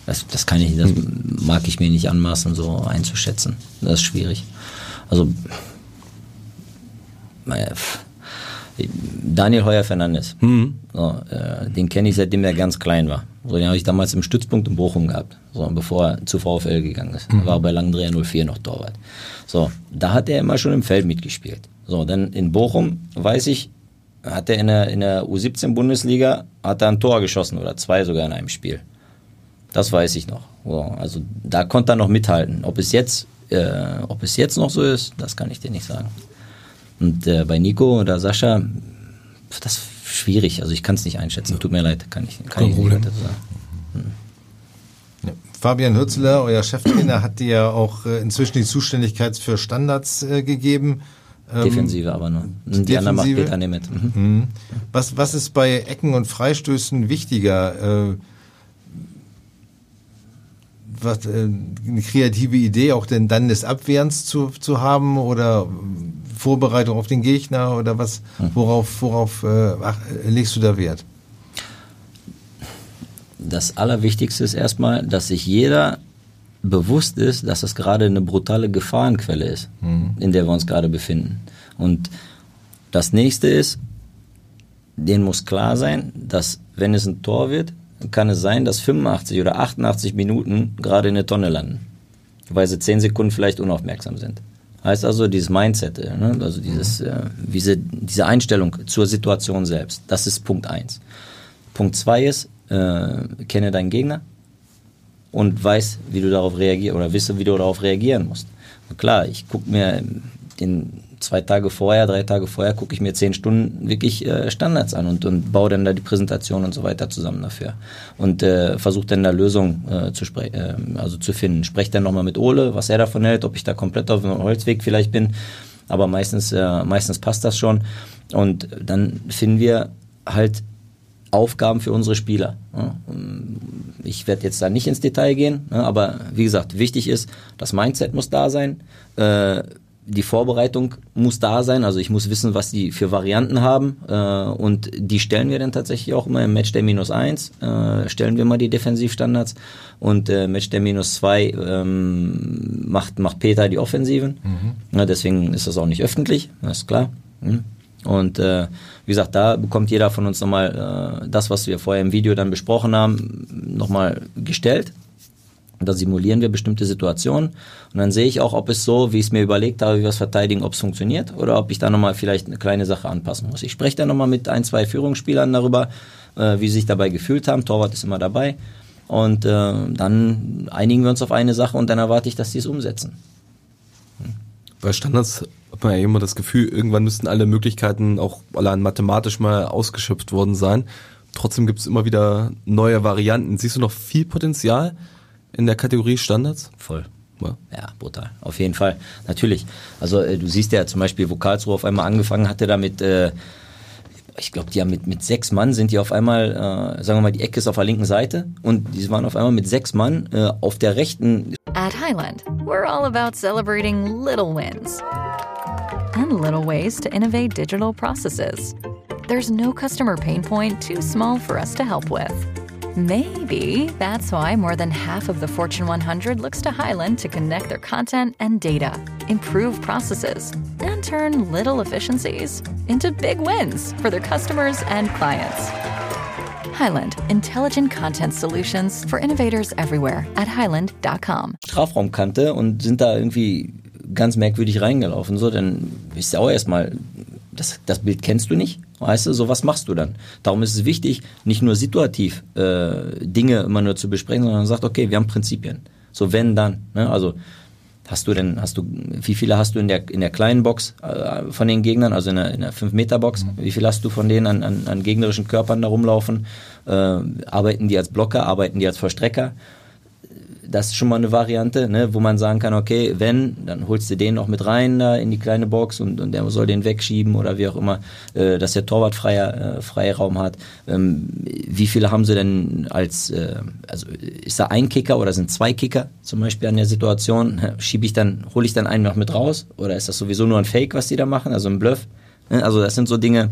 Das, das kann ich, das mag ich mir nicht anmaßen, so einzuschätzen. Das ist schwierig. Also, Daniel Heuer Fernandes, mhm. so, äh, den kenne ich seitdem er ganz klein war. So, den habe ich damals im Stützpunkt in Bochum gehabt, so, bevor er zu VfL gegangen ist. Mhm. Er war bei Langdreher 04 noch Torwart. So, da hat er immer schon im Feld mitgespielt. So, dann in Bochum, weiß ich, hat er in der, in der U17-Bundesliga, hat er ein Tor geschossen oder zwei sogar in einem Spiel. Das weiß ich noch. So, also da konnte er noch mithalten. Ob es jetzt, äh, ob es jetzt noch so ist, das kann ich dir nicht sagen. Und äh, bei Nico oder Sascha, das ist schwierig. Also ich kann es nicht einschätzen. Tut mir leid, kann ich, kann ich nicht sagen. Hm. Ja. Fabian Hürzeler, euer Cheftrainer, hat dir ja auch äh, inzwischen die Zuständigkeit für Standards äh, gegeben. Ähm, Defensive aber nur. Die, die anderen macht Peter nicht mit. Mhm. Was, was ist bei Ecken und Freistößen wichtiger? Äh, was, äh, eine kreative Idee auch denn dann des Abwehrens zu, zu haben oder Vorbereitung auf den Gegner oder was, hm. worauf, worauf äh, ach, legst du da Wert? Das Allerwichtigste ist erstmal, dass sich jeder bewusst ist, dass es gerade eine brutale Gefahrenquelle ist, mhm. in der wir uns gerade befinden. Und das nächste ist, denen muss klar sein, dass wenn es ein Tor wird, kann es sein, dass 85 oder 88 Minuten gerade in der Tonne landen, weil sie 10 Sekunden vielleicht unaufmerksam sind. Heißt also dieses Mindset, äh, ne? also dieses, äh, diese, diese Einstellung zur Situation selbst, das ist Punkt 1. Punkt 2 ist, äh, kenne deinen Gegner und weiß, wie du darauf reagierst oder wisse, wie du darauf reagieren musst. Und klar, ich gucke mir den zwei Tage vorher, drei Tage vorher gucke ich mir zehn Stunden wirklich äh, Standards an und, und baue dann da die Präsentation und so weiter zusammen dafür. Und äh, versuche dann da Lösungen äh, zu, äh, also zu finden. Spreche dann nochmal mit Ole, was er davon hält, ob ich da komplett auf dem Holzweg vielleicht bin. Aber meistens, äh, meistens passt das schon. Und dann finden wir halt Aufgaben für unsere Spieler. Ich werde jetzt da nicht ins Detail gehen, aber wie gesagt, wichtig ist, das Mindset muss da sein. Äh, die Vorbereitung muss da sein, also ich muss wissen, was die für Varianten haben äh, und die stellen wir dann tatsächlich auch immer im Matchday minus eins äh, stellen wir mal die Defensivstandards und äh, Matchday minus zwei ähm, macht, macht Peter die Offensiven, mhm. ja, deswegen ist das auch nicht öffentlich, das ist klar. Mhm. Und äh, wie gesagt, da bekommt jeder von uns nochmal äh, das, was wir vorher im Video dann besprochen haben, nochmal gestellt da simulieren wir bestimmte Situationen und dann sehe ich auch, ob es so, wie ich es mir überlegt habe, wie wir es verteidigen, ob es funktioniert oder ob ich da nochmal vielleicht eine kleine Sache anpassen muss. Ich spreche dann nochmal mit ein, zwei Führungsspielern darüber, äh, wie sie sich dabei gefühlt haben. Torwart ist immer dabei. Und äh, dann einigen wir uns auf eine Sache und dann erwarte ich, dass sie es umsetzen. Hm. Bei Standards hat man ja immer das Gefühl, irgendwann müssten alle Möglichkeiten auch allein mathematisch mal ausgeschöpft worden sein. Trotzdem gibt es immer wieder neue Varianten. Siehst du noch viel Potenzial? In der Kategorie Standards? Voll. Ja. ja, brutal. Auf jeden Fall. Natürlich. Also äh, du siehst ja zum Beispiel, wo Karlsruhe auf einmal angefangen hatte damit, äh, ich glaube, die haben mit, mit sechs Mann sind die auf einmal, äh, sagen wir mal, die Ecke ist auf der linken Seite und die waren auf einmal mit sechs Mann äh, auf der rechten. At Highland, we're all about celebrating little wins and little ways to innovate digital processes. There's no customer pain point too small for us to help with. Maybe that's why more than half of the Fortune 100 looks to Highland to connect their content and data, improve processes, and turn little efficiencies into big wins for their customers and clients. Highland, intelligent content solutions for innovators everywhere at highland.com. Strafraumkante und sind da irgendwie ganz merkwürdig reingelaufen. So, dann ist ja erstmal, das, das Bild kennst du nicht, weißt du, so was machst du dann. Darum ist es wichtig, nicht nur situativ äh, Dinge immer nur zu besprechen, sondern man sagt, okay, wir haben Prinzipien. So wenn dann. Ne? Also Hast du denn, hast du, wie viele hast du in der, in der kleinen Box äh, von den Gegnern, also in der, in der 5-Meter-Box? Mhm. Wie viel hast du von denen an, an, an gegnerischen Körpern da rumlaufen? Äh, arbeiten die als Blocker, arbeiten die als Verstrecker? Das ist schon mal eine Variante, ne, wo man sagen kann, okay, wenn, dann holst du den noch mit rein da in die kleine Box und, und der soll den wegschieben oder wie auch immer, äh, dass der Torwart freier, äh, Freiraum hat. Ähm, wie viele haben sie denn als, äh, also ist da ein Kicker oder sind zwei Kicker zum Beispiel an der Situation? Schiebe ich dann, hole ich dann einen noch mit raus oder ist das sowieso nur ein Fake, was die da machen, also ein Bluff? Ne, also das sind so Dinge,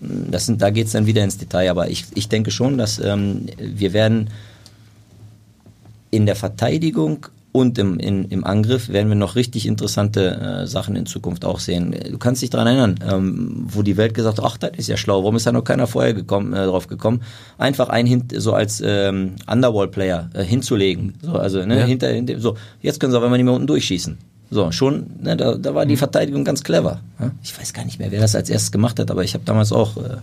das sind, da geht's dann wieder ins Detail, aber ich, ich denke schon, dass ähm, wir werden in der Verteidigung und im, in, im Angriff werden wir noch richtig interessante äh, Sachen in Zukunft auch sehen. Du kannst dich daran erinnern, ähm, wo die Welt gesagt hat, ach, das ist ja schlau, warum ist da noch keiner vorher gekommen, äh, drauf gekommen, einfach einen hin, so als ähm, Underwall-Player äh, hinzulegen. So, also ne, ja. hinter, hinter, so, jetzt können sie aber nicht mehr unten durchschießen. So, schon, ne, da, da war die mhm. Verteidigung ganz clever. Ich weiß gar nicht mehr, wer das als erstes gemacht hat, aber ich habe damals auch äh,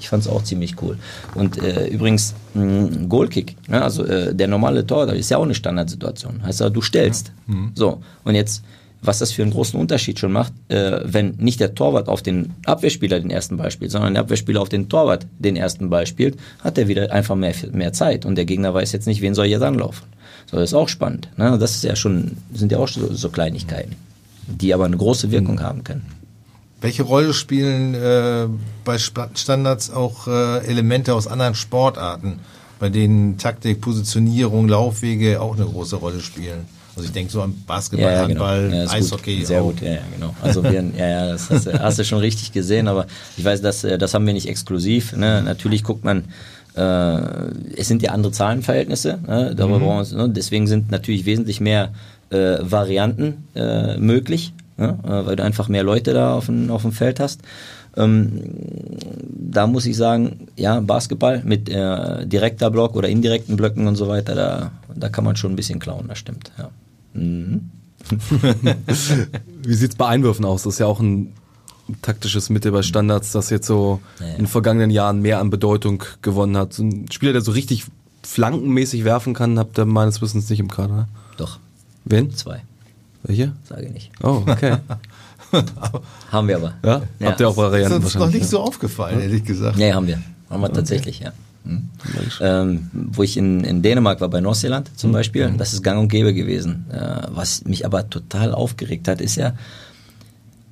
ich fand es auch ziemlich cool. Und äh, übrigens, mh, Goalkick, ne? also äh, der normale Tor, ist ja auch eine Standardsituation. Heißt ja, du stellst. Ja. Mhm. So, und jetzt, was das für einen großen Unterschied schon macht, äh, wenn nicht der Torwart auf den Abwehrspieler den ersten Ball spielt, sondern der Abwehrspieler auf den Torwart den ersten Ball spielt, hat er wieder einfach mehr, mehr Zeit. Und der Gegner weiß jetzt nicht, wen soll jetzt anlaufen. So, das ist auch spannend. Ne? Das ist ja schon, sind ja auch so, so Kleinigkeiten, die aber eine große Wirkung mhm. haben können. Welche Rolle spielen äh, bei Standards auch äh, Elemente aus anderen Sportarten, bei denen Taktik, Positionierung, Laufwege auch eine große Rolle spielen? Also ich denke so an Basketball, ja, ja, genau. Handball, ja, Eishockey. Gut. Sehr auch. gut, ja, ja, genau. Also wir, ja, ja, das hast, hast, du schon richtig gesehen, aber ich weiß, das, äh, das haben wir nicht exklusiv. Ne? Natürlich guckt man, äh, es sind ja andere Zahlenverhältnisse, ne? Darüber mhm. wir, ne? deswegen sind natürlich wesentlich mehr äh, Varianten äh, möglich ja, äh, weil du einfach mehr Leute da auf dem, auf dem Feld hast. Ähm, da muss ich sagen, ja, Basketball mit äh, direkter Block oder indirekten Blöcken und so weiter, da, da kann man schon ein bisschen klauen, das stimmt. Ja. Mhm. Wie sieht's bei Einwürfen aus? Das ist ja auch ein taktisches Mittel bei Standards, das jetzt so ja, ja. in den vergangenen Jahren mehr an Bedeutung gewonnen hat. So ein Spieler, der so richtig flankenmäßig werfen kann, habt ihr meines Wissens nicht im Kader. Ne? Doch. Wen? Zwei. Welche? Sage ich nicht. Oh, okay. haben wir aber. Ja? ja. Habt ihr auch Varianten Das ist uns noch nicht ja. so aufgefallen, ehrlich gesagt. Nee, haben wir. Haben wir okay. tatsächlich, ja. Mhm. Ähm, wo ich in, in Dänemark war, bei Nordsjælland zum mhm. Beispiel, das ist gang und gäbe gewesen. Äh, was mich aber total aufgeregt hat, ist ja,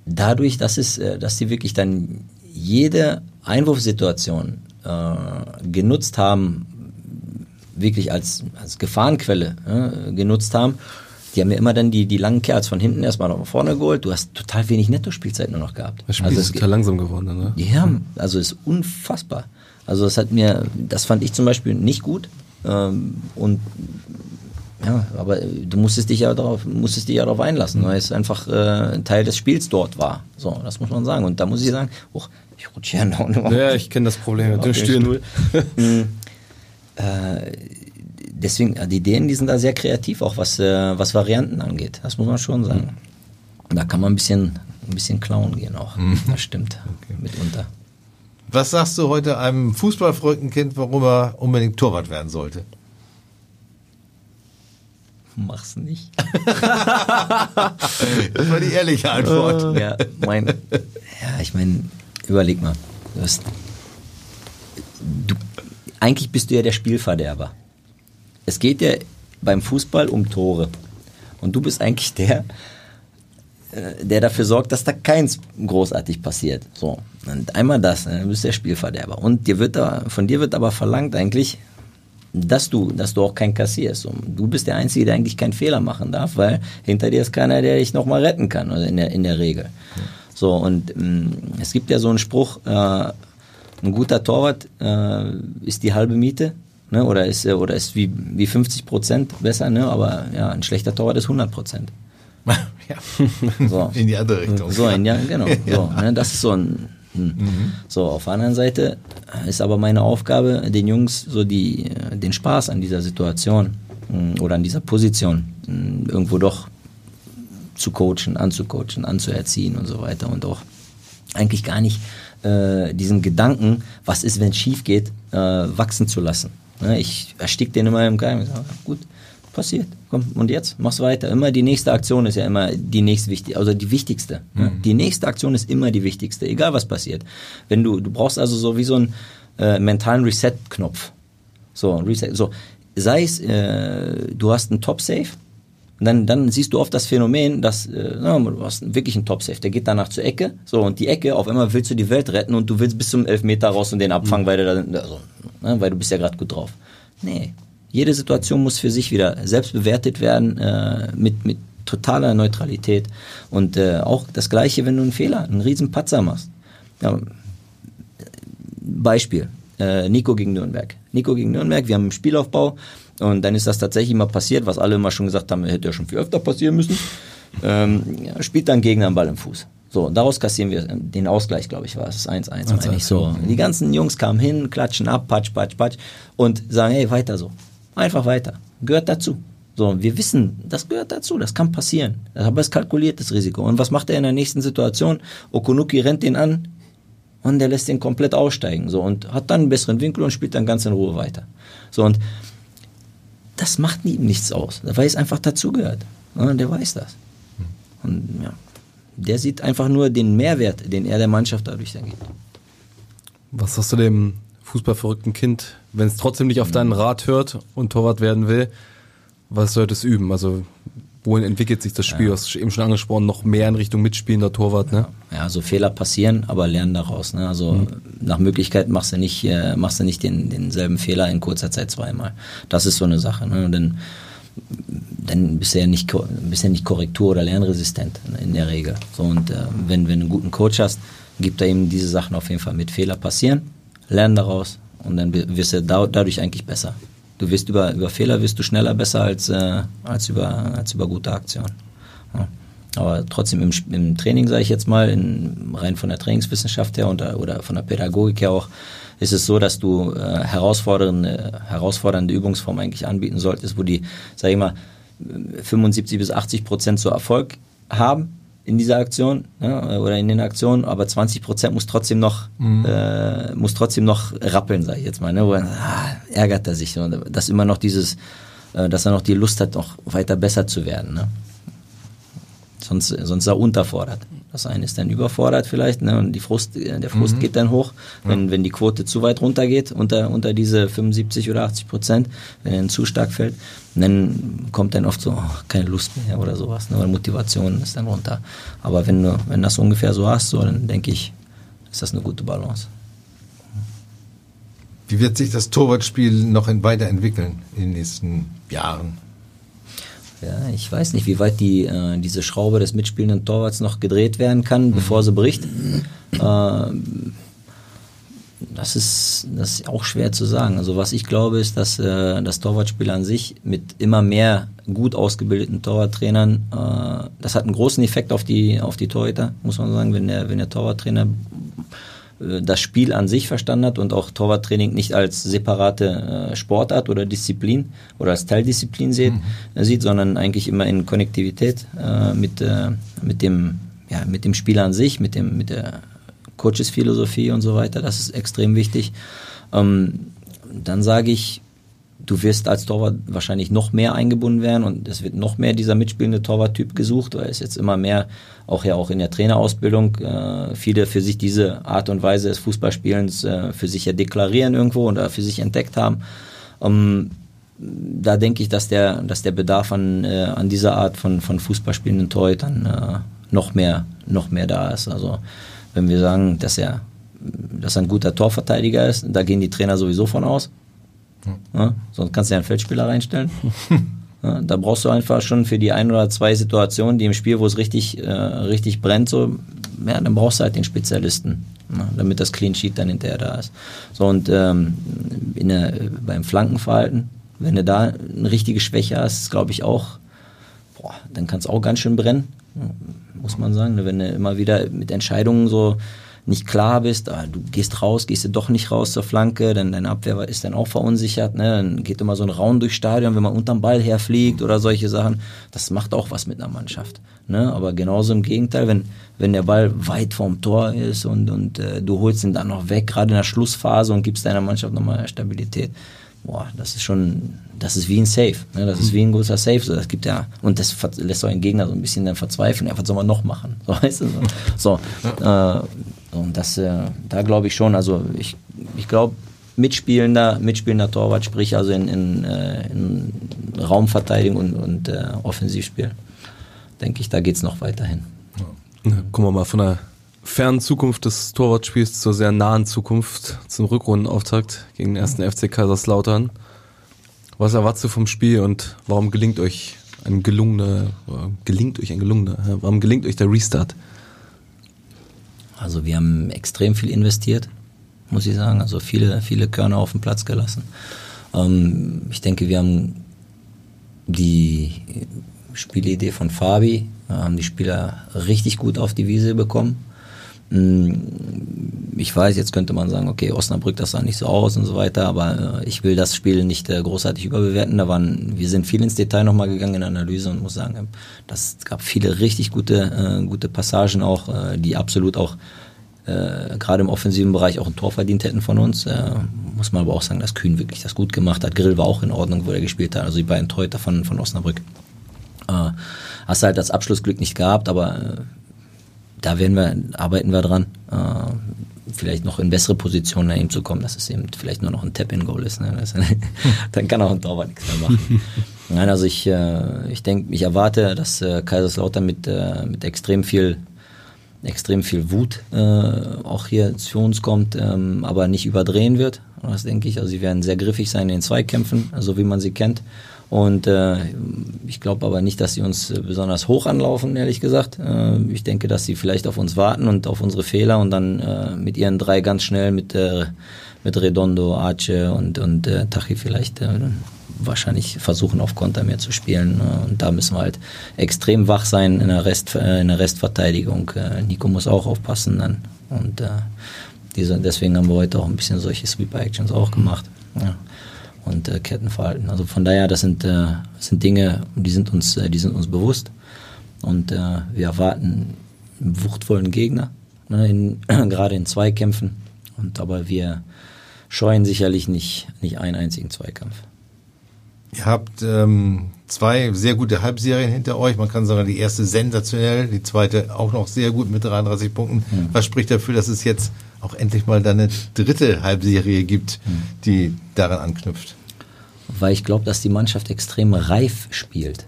dadurch, dass, es, äh, dass die wirklich dann jede Einwurfsituation äh, genutzt haben, wirklich als, als Gefahrenquelle äh, genutzt haben die haben ja immer dann die, die langen Kerls von hinten erstmal nach vorne geholt. Du hast total wenig Netto-Spielzeit nur noch gehabt. Das Spiel also ist total langsam geworden, ne? Ja, also ist unfassbar. Also das hat mir, das fand ich zum Beispiel nicht gut. Ähm, und ja, aber du musstest dich ja darauf, musstest dich ja darauf einlassen, mhm. weil es einfach äh, ein Teil des Spiels dort war. So, das muss man sagen. Und da muss ich sagen, oh, ich rutsche ja noch. Ja, ich kenne das Problem mit dem Stühlen. Mhm. äh, deswegen, die Ideen, die sind da sehr kreativ, auch was, äh, was Varianten angeht. Das muss man schon sagen. Da kann man ein bisschen, ein bisschen klauen gehen auch. Mhm. Das stimmt, okay. mitunter. Was sagst du heute einem fußballverrückten Kind, warum er unbedingt Torwart werden sollte? Mach's nicht. das war die ehrliche Antwort. Ja, mein, ja ich meine, überleg mal. Du hast, du, eigentlich bist du ja der Spielverderber es geht ja beim Fußball um Tore. Und du bist eigentlich der, äh, der dafür sorgt, dass da keins großartig passiert. So. Und einmal das, ne, du bist der Spielverderber. Und dir wird da, von dir wird aber verlangt eigentlich, dass du, dass du auch kein kassierst. Und du bist der Einzige, der eigentlich keinen Fehler machen darf, weil hinter dir ist keiner, der dich nochmal retten kann, also in der, in der Regel. So, und mh, mm, es gibt ja so einen Spruch, äh, ein guter Torwart äh, ist die halbe Miete ne? oder ist, äh, oder ist wie, wie 50 Prozent besser, ne? aber ja, ein schlechter Torwart ist 100 Prozent. ja. So. In die andere Richtung. So, in, ja, genau. Ja. So, ne? Das ist so ein, Hm. So, auf der anderen Seite ist aber meine Aufgabe, den Jungs so die, äh, den Spaß an dieser Situation hm, oder an dieser Position hm, irgendwo doch zu coachen, anzucoachen, anzuerziehen und so weiter und auch eigentlich gar nicht äh, diesen Gedanken, was ist, wenn es schief geht, äh, wachsen zu lassen. Ne, ich erstick den immer im Geheim. Sage, gut, passiert. Komm, und jetzt? Mach's weiter. Immer die nächste Aktion ist ja immer die nächste wichtige, also die wichtigste. Ne? Mhm. Die nächste Aktion ist immer die wichtigste, egal was passiert. Wenn du, du brauchst also so wie so einen äh, mentalen Reset-Knopf. So, Reset, so. Sei es, äh, du hast einen Top-Safe, dann, dann siehst du oft das Phänomen, dass äh, du hast wirklich einen Top-Safe, der geht danach zur Ecke, so und die Ecke, auf einmal willst du die Welt retten und du willst bis zum Elfmeter raus und den abfangen, mhm. weil, du da, also, ne, weil du bist ja gerade gut drauf. Nee, jede Situation muss für sich wieder selbst bewertet werden äh, mit, mit totaler Neutralität. Und äh, auch das Gleiche, wenn du einen Fehler, einen riesen Patzer machst. Ja, Beispiel, äh, Nico gegen Nürnberg. Nico gegen Nürnberg, wir haben einen Spielaufbau und dann ist das tatsächlich mal passiert, was alle immer schon gesagt haben, hätte ja schon viel öfter passieren müssen. Ähm, ja, spielt dann Gegner einen Ball im Fuß. So, daraus kassieren wir den Ausgleich, glaube ich, war es. 1-1, meine ich so. Die ganzen Jungs kamen hin, klatschen ab, patsch, patsch, patsch und sagen, hey, weiter so. Einfach weiter. Gehört dazu. So, wir wissen, das gehört dazu, das kann passieren. Aber es kalkuliert das Risiko. Und was macht er in der nächsten Situation? Okunuki rennt den an und der lässt den komplett aussteigen. So, und hat dann einen besseren Winkel und spielt dann ganz in Ruhe weiter. So, und das macht ihm nichts aus, weil es einfach dazugehört. Und der weiß das. Und ja, der sieht einfach nur den Mehrwert, den er der Mannschaft dadurch dann gibt. Was hast du dem fußballverrückten Kind, wenn es trotzdem nicht auf deinen Rat hört und Torwart werden will, was soll das üben? Also wohin entwickelt sich das Spiel? Ja. Du hast eben schon angesprochen, noch mehr in Richtung mitspielender Torwart, ne? Ja, also Fehler passieren, aber lernen daraus. Ne? Also mhm. nach Möglichkeit machst du nicht, äh, machst du nicht den, denselben Fehler in kurzer Zeit zweimal. Das ist so eine Sache. Ne? Und dann, dann bist du ja nicht, bist ja nicht korrektur- oder lernresistent ne, in der Regel. So, und äh, wenn, wenn du einen guten Coach hast, gibt er eben diese Sachen auf jeden Fall mit. Fehler passieren, lernen daraus und dann wirst du dadurch eigentlich besser. Du wirst über, über Fehler wirst du schneller besser als, äh, als, über, als über gute Aktionen. Ja. Aber trotzdem im, im Training, sage ich jetzt mal, in, rein von der Trainingswissenschaft her und, oder von der Pädagogik her auch, ist es so, dass du äh, herausfordernde, herausfordernde Übungsformen eigentlich anbieten solltest, wo die, sage ich mal, 75 bis 80 Prozent zu Erfolg haben in dieser Aktion ja, oder in den Aktionen, aber 20 Prozent muss trotzdem noch mhm. äh, muss trotzdem noch rappeln, sage ich jetzt mal. Ne? Wo, ah, ärgert er sich, ne? dass immer noch dieses, äh, dass er noch die Lust hat, noch weiter besser zu werden. Ne? Sonst, sonst ist er unterfordert. Das eine ist dann überfordert vielleicht, ne? Und die Frust, äh, der Frust mhm. geht dann hoch, wenn, ja. wenn die Quote zu weit runtergeht, unter, unter diese 75 oder 80 Prozent, wenn er zu stark fällt. Dann kommt dann oft so, oh, keine Lust mehr oder sowas, ne? Weil Motivation ist dann runter. Aber wenn du, wenn das ungefähr so hast, so, dann denke ich, ist das eine gute Balance. Wie wird sich das Torwartspiel noch weiterentwickeln in den nächsten Jahren? Ja, ich weiß nicht, wie weit die, äh, diese Schraube des mitspielenden Torwarts noch gedreht werden kann, mhm. bevor sie bricht. Äh, das ist, das ist auch schwer zu sagen. Also was ich glaube, ist, dass äh, das Torwartspiel an sich mit immer mehr gut ausgebildeten Torwarttrainern, äh, das hat einen großen Effekt auf die, auf die Torhüter, muss man sagen, wenn der, wenn der Torwarttrainer das Spiel an sich verstanden hat und auch Torwarttraining nicht als separate äh, Sportart oder Disziplin oder als Teildisziplin sieht, mhm. Äh, sieht sondern eigentlich immer in Konnektivität äh, mit, äh, mit, dem, ja, mit dem Spiel an sich, mit, dem, mit der Coaches-Philosophie und so weiter. Das ist extrem wichtig. Ähm, dann sage ich, du wirst als Torwart wahrscheinlich noch mehr eingebunden werden und es wird noch mehr dieser mitspielende Torwarttyp gesucht, weil es jetzt immer mehr, auch ja auch in der Trainerausbildung, äh, viele für sich diese Art und Weise des Fußballspielens äh, für sich ja deklarieren irgendwo oder für sich entdeckt haben. Ähm, da denke ich, dass der, dass der Bedarf an, äh, an dieser Art von, von Fußballspielenden Torhütern äh, noch mehr, noch mehr da ist. Also wenn wir sagen, dass er, dass er ein guter Torverteidiger ist, da gehen die Trainer sowieso von aus. Ja, sonst kannst du ja einen Feldspieler reinstellen. Ja, da brauchst du einfach schon für die ein oder zwei Situationen, die im Spiel, wo es richtig, äh, richtig brennt, so, ja, dann brauchst du halt den Spezialisten, ja, damit das Clean Sheet dann hinterher da ist. So und ähm, in der, beim Flankenverhalten, wenn du da eine richtige Schwäche hast, glaube ich auch, boah, dann kann es auch ganz schön brennen, muss man sagen. Wenn du immer wieder mit Entscheidungen so nicht klar bist, ah, du gehst raus, gehst du doch nicht raus zur Flanke, dann deine Abwehr ist dann auch verunsichert, ne? dann geht immer so ein Raum durchs Stadion, wenn man unterm Ball herfliegt oder solche Sachen. Das macht auch was mit einer Mannschaft. Ne? Aber genauso im Gegenteil, wenn, wenn der Ball weit vorm Tor ist und, und äh, du holst ihn dann noch weg, gerade in der Schlussphase und gibst deiner Mannschaft nochmal Stabilität. Boah, das ist schon, das ist wie ein Safe. Ne? Das ist wie ein großer Safe. So, das gibt ja, und das lässt auch den Gegner so ein bisschen dann verzweifeln. Ja, was soll man noch machen? So, weißt du? So, so äh, und das, äh, da glaube ich schon, also ich, ich glaube, mitspielender, mitspielender Torwart, sprich also in, in, äh, in Raumverteidigung und, und äh, Offensivspiel, denke ich, da geht es noch weiterhin. Ja, gucken wir mal von der fernen Zukunft des Torwartspiels zur sehr nahen Zukunft, zum Rückrundenauftakt gegen den ersten FC Kaiserslautern. Was erwartest du vom Spiel und warum gelingt euch ein gelungener, gelingt euch ein gelungener, warum gelingt euch der Restart? Also wir haben extrem viel investiert, muss ich sagen. Also viele, viele Körner auf den Platz gelassen. Ähm, ich denke, wir haben die Spielidee von Fabi, haben die Spieler richtig gut auf die Wiese bekommen. Mm, ich weiß, jetzt könnte man sagen, okay, Osnabrück, das sah nicht so aus und so weiter, aber äh, ich will das Spiel nicht äh, großartig überbewerten. Da waren, wir sind viel ins Detail nochmal gegangen in der Analyse und muss sagen, das gab viele richtig gute, äh, gute Passagen auch, die absolut auch äh, gerade im offensiven Bereich auch ein Tor verdient hätten von uns. Äh, muss man aber auch sagen, dass Kühn wirklich das gut gemacht hat. Grill war auch in Ordnung, wo er gespielt hat, also die beiden Torhüter von, von Osnabrück. Äh, hast halt das Abschlussglück nicht gehabt, aber äh, da werden wir, arbeiten wir dran, äh, vielleicht noch in bessere Positionen dahin zu kommen, dass es eben vielleicht nur noch ein Tap-in-Goal ist. Ne? Dann kann auch ein Torwart nichts mehr machen. Nein, also ich, äh, ich denke, ich erwarte, dass äh, Kaiserslautern mit, äh, mit extrem viel extrem viel Wut äh, auch hier zu uns kommt, ähm, aber nicht überdrehen wird. Das denke ich. Also sie werden sehr griffig sein in den Zweikämpfen, so wie man sie kennt. Und äh, ich glaube aber nicht, dass sie uns besonders hoch anlaufen, ehrlich gesagt. Äh, ich denke, dass sie vielleicht auf uns warten und auf unsere Fehler und dann äh, mit ihren drei ganz schnell mit, äh, mit Redondo, Arce und, und äh, Tachi vielleicht äh, wahrscheinlich versuchen auf Konter mehr zu spielen. Äh, und da müssen wir halt extrem wach sein in der, Rest, äh, in der Restverteidigung. Äh, Nico muss auch aufpassen dann. Und äh, diese, deswegen haben wir heute auch ein bisschen solche Sweeper-Actions auch gemacht. Ja und äh, Kettenverhalten. Also von daher, das sind, äh, sind Dinge, die sind uns, äh, die sind uns bewusst. Und äh, wir erwarten einen wuchtvollen Gegner, ne, in, gerade in Zweikämpfen. Und aber wir scheuen sicherlich nicht, nicht einen einzigen Zweikampf. Ihr habt ähm, zwei sehr gute Halbserien hinter euch. Man kann sagen, die erste sensationell, die zweite auch noch sehr gut mit 33 Punkten. Mhm. Was spricht dafür, dass es jetzt auch endlich mal dann eine dritte Halbserie gibt, die daran anknüpft. Weil ich glaube, dass die Mannschaft extrem reif spielt.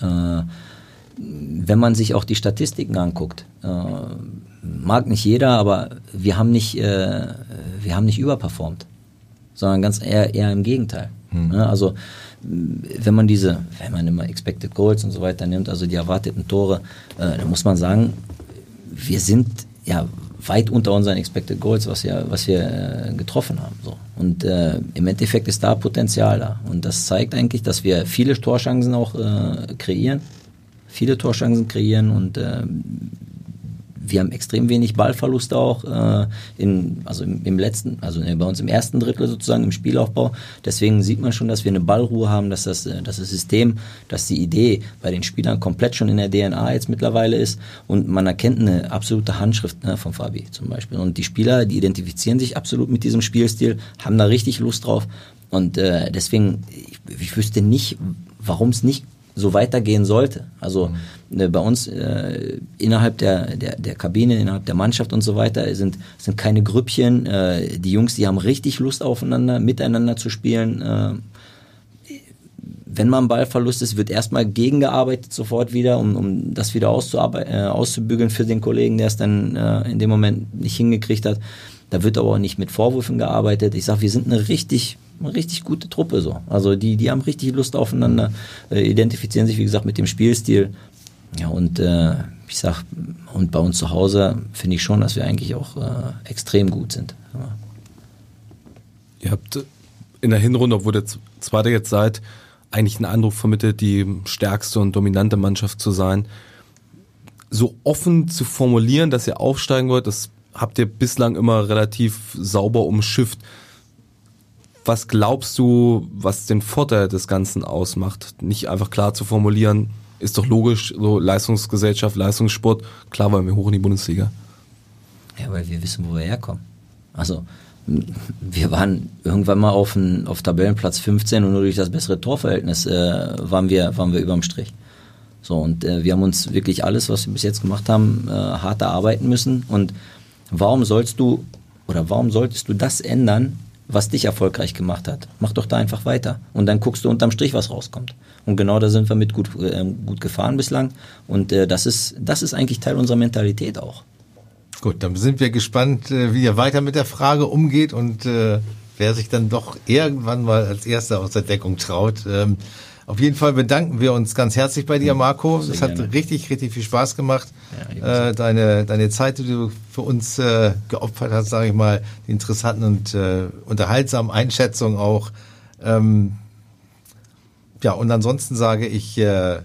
Äh, wenn man sich auch die Statistiken anguckt, äh, mag nicht jeder, aber wir haben nicht, äh, wir haben nicht überperformt, sondern ganz eher, eher im Gegenteil. Hm. Also wenn man diese, wenn man immer Expected Goals und so weiter nimmt, also die erwarteten Tore, äh, dann muss man sagen, wir sind ja weit unter unseren Expected Goals, was wir, was wir äh, getroffen haben. So. Und äh, im Endeffekt ist da Potenzial da. Und das zeigt eigentlich, dass wir viele Torchancen auch äh, kreieren, viele Torchancen kreieren und äh, wir haben extrem wenig Ballverluste auch äh, in, also im, im, letzten, also bei uns im ersten Drittel sozusagen im Spielaufbau. Deswegen sieht man schon, dass wir eine Ballruhe haben, dass das, äh, dass das System, dass die Idee bei den Spielern komplett schon in der DNA jetzt mittlerweile ist und man erkennt eine absolute Handschrift ne, von Fabi zum Beispiel. Und die Spieler, die identifizieren sich absolut mit diesem Spielstil, haben da richtig Lust drauf. Und äh, deswegen, ich, ich wüsste nicht, warum es nicht so weitergehen sollte. Also äh, bei uns äh, innerhalb der, der, der Kabine, innerhalb der Mannschaft und so weiter sind, sind keine Grüppchen. Äh, die Jungs, die haben richtig Lust aufeinander, miteinander zu spielen. Äh, wenn mal ein Ballverlust ist, wird erstmal gegengearbeitet sofort wieder, um, um das wieder äh, auszubügeln für den Kollegen, der es dann äh, in dem Moment nicht hingekriegt hat. Da wird aber auch nicht mit Vorwürfen gearbeitet. Ich sage, wir sind eine richtig eine richtig gute Truppe so. Also die, die haben richtig Lust aufeinander, äh, identifizieren sich, wie gesagt, mit dem Spielstil. Ja, und äh, ich sag, und bei uns zu Hause finde ich schon, dass wir eigentlich auch äh, extrem gut sind. Ja. Ihr habt in der Hinrunde, obwohl ihr Zweiter jetzt seid, eigentlich einen Eindruck vermittelt, die stärkste und dominante Mannschaft zu sein. So offen zu formulieren, dass ihr aufsteigen wollt, das habt ihr bislang immer relativ sauber umschifft. Was glaubst du, was den Vorteil des Ganzen ausmacht? Nicht einfach klar zu formulieren, ist doch logisch, so Leistungsgesellschaft, Leistungssport, klar wollen wir hoch in die Bundesliga. Ja, weil wir wissen, wo wir herkommen. Also wir waren irgendwann mal auf, ein, auf Tabellenplatz 15 und nur durch das bessere Torverhältnis äh, waren wir waren wir überm Strich. So und äh, wir haben uns wirklich alles, was wir bis jetzt gemacht haben, äh, hart erarbeiten müssen. Und warum sollst du oder warum solltest du das ändern, was dich erfolgreich gemacht hat? Mach doch da einfach weiter und dann guckst du unterm Strich, was rauskommt. Und genau da sind wir mit gut äh, gut gefahren bislang. Und äh, das ist das ist eigentlich Teil unserer Mentalität auch. Gut, dann sind wir gespannt, äh, wie er weiter mit der Frage umgeht und äh, wer sich dann doch irgendwann mal als Erster aus der Deckung traut. Ähm, auf jeden Fall bedanken wir uns ganz herzlich bei dir, Marco. Es hat gerne. richtig, richtig viel Spaß gemacht. Ja, äh, deine, deine Zeit, die du für uns äh, geopfert hast, sage ich mal, die interessanten und äh, unterhaltsamen Einschätzungen auch. Ähm, ja, und ansonsten sage ich äh,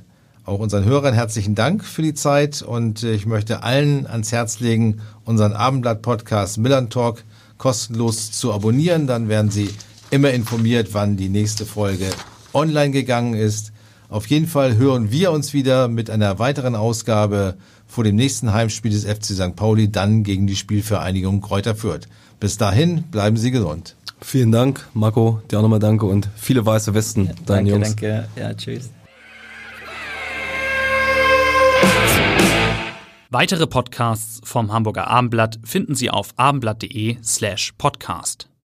auch unseren Hörern herzlichen Dank für die Zeit und äh, ich möchte allen ans Herz legen, unseren Abendblatt-Podcast Millern Talk kostenlos zu abonnieren. Dann werden Sie immer informiert, wann die nächste Folge online gegangen ist. Auf jeden Fall hören wir uns wieder mit einer weiteren Ausgabe vor dem nächsten Heimspiel des FC St. Pauli, dann gegen die Spielvereinigung Kräuter Fürth. Bis dahin, bleiben Sie gesund. Vielen Dank, Marco, dir auch nochmal danke und viele weiße Westen, ja, deinen Jungs. Danke, ja, tschüss. Weitere Podcasts vom Hamburger Abendblatt finden Sie auf abendblatt.de/slash podcast.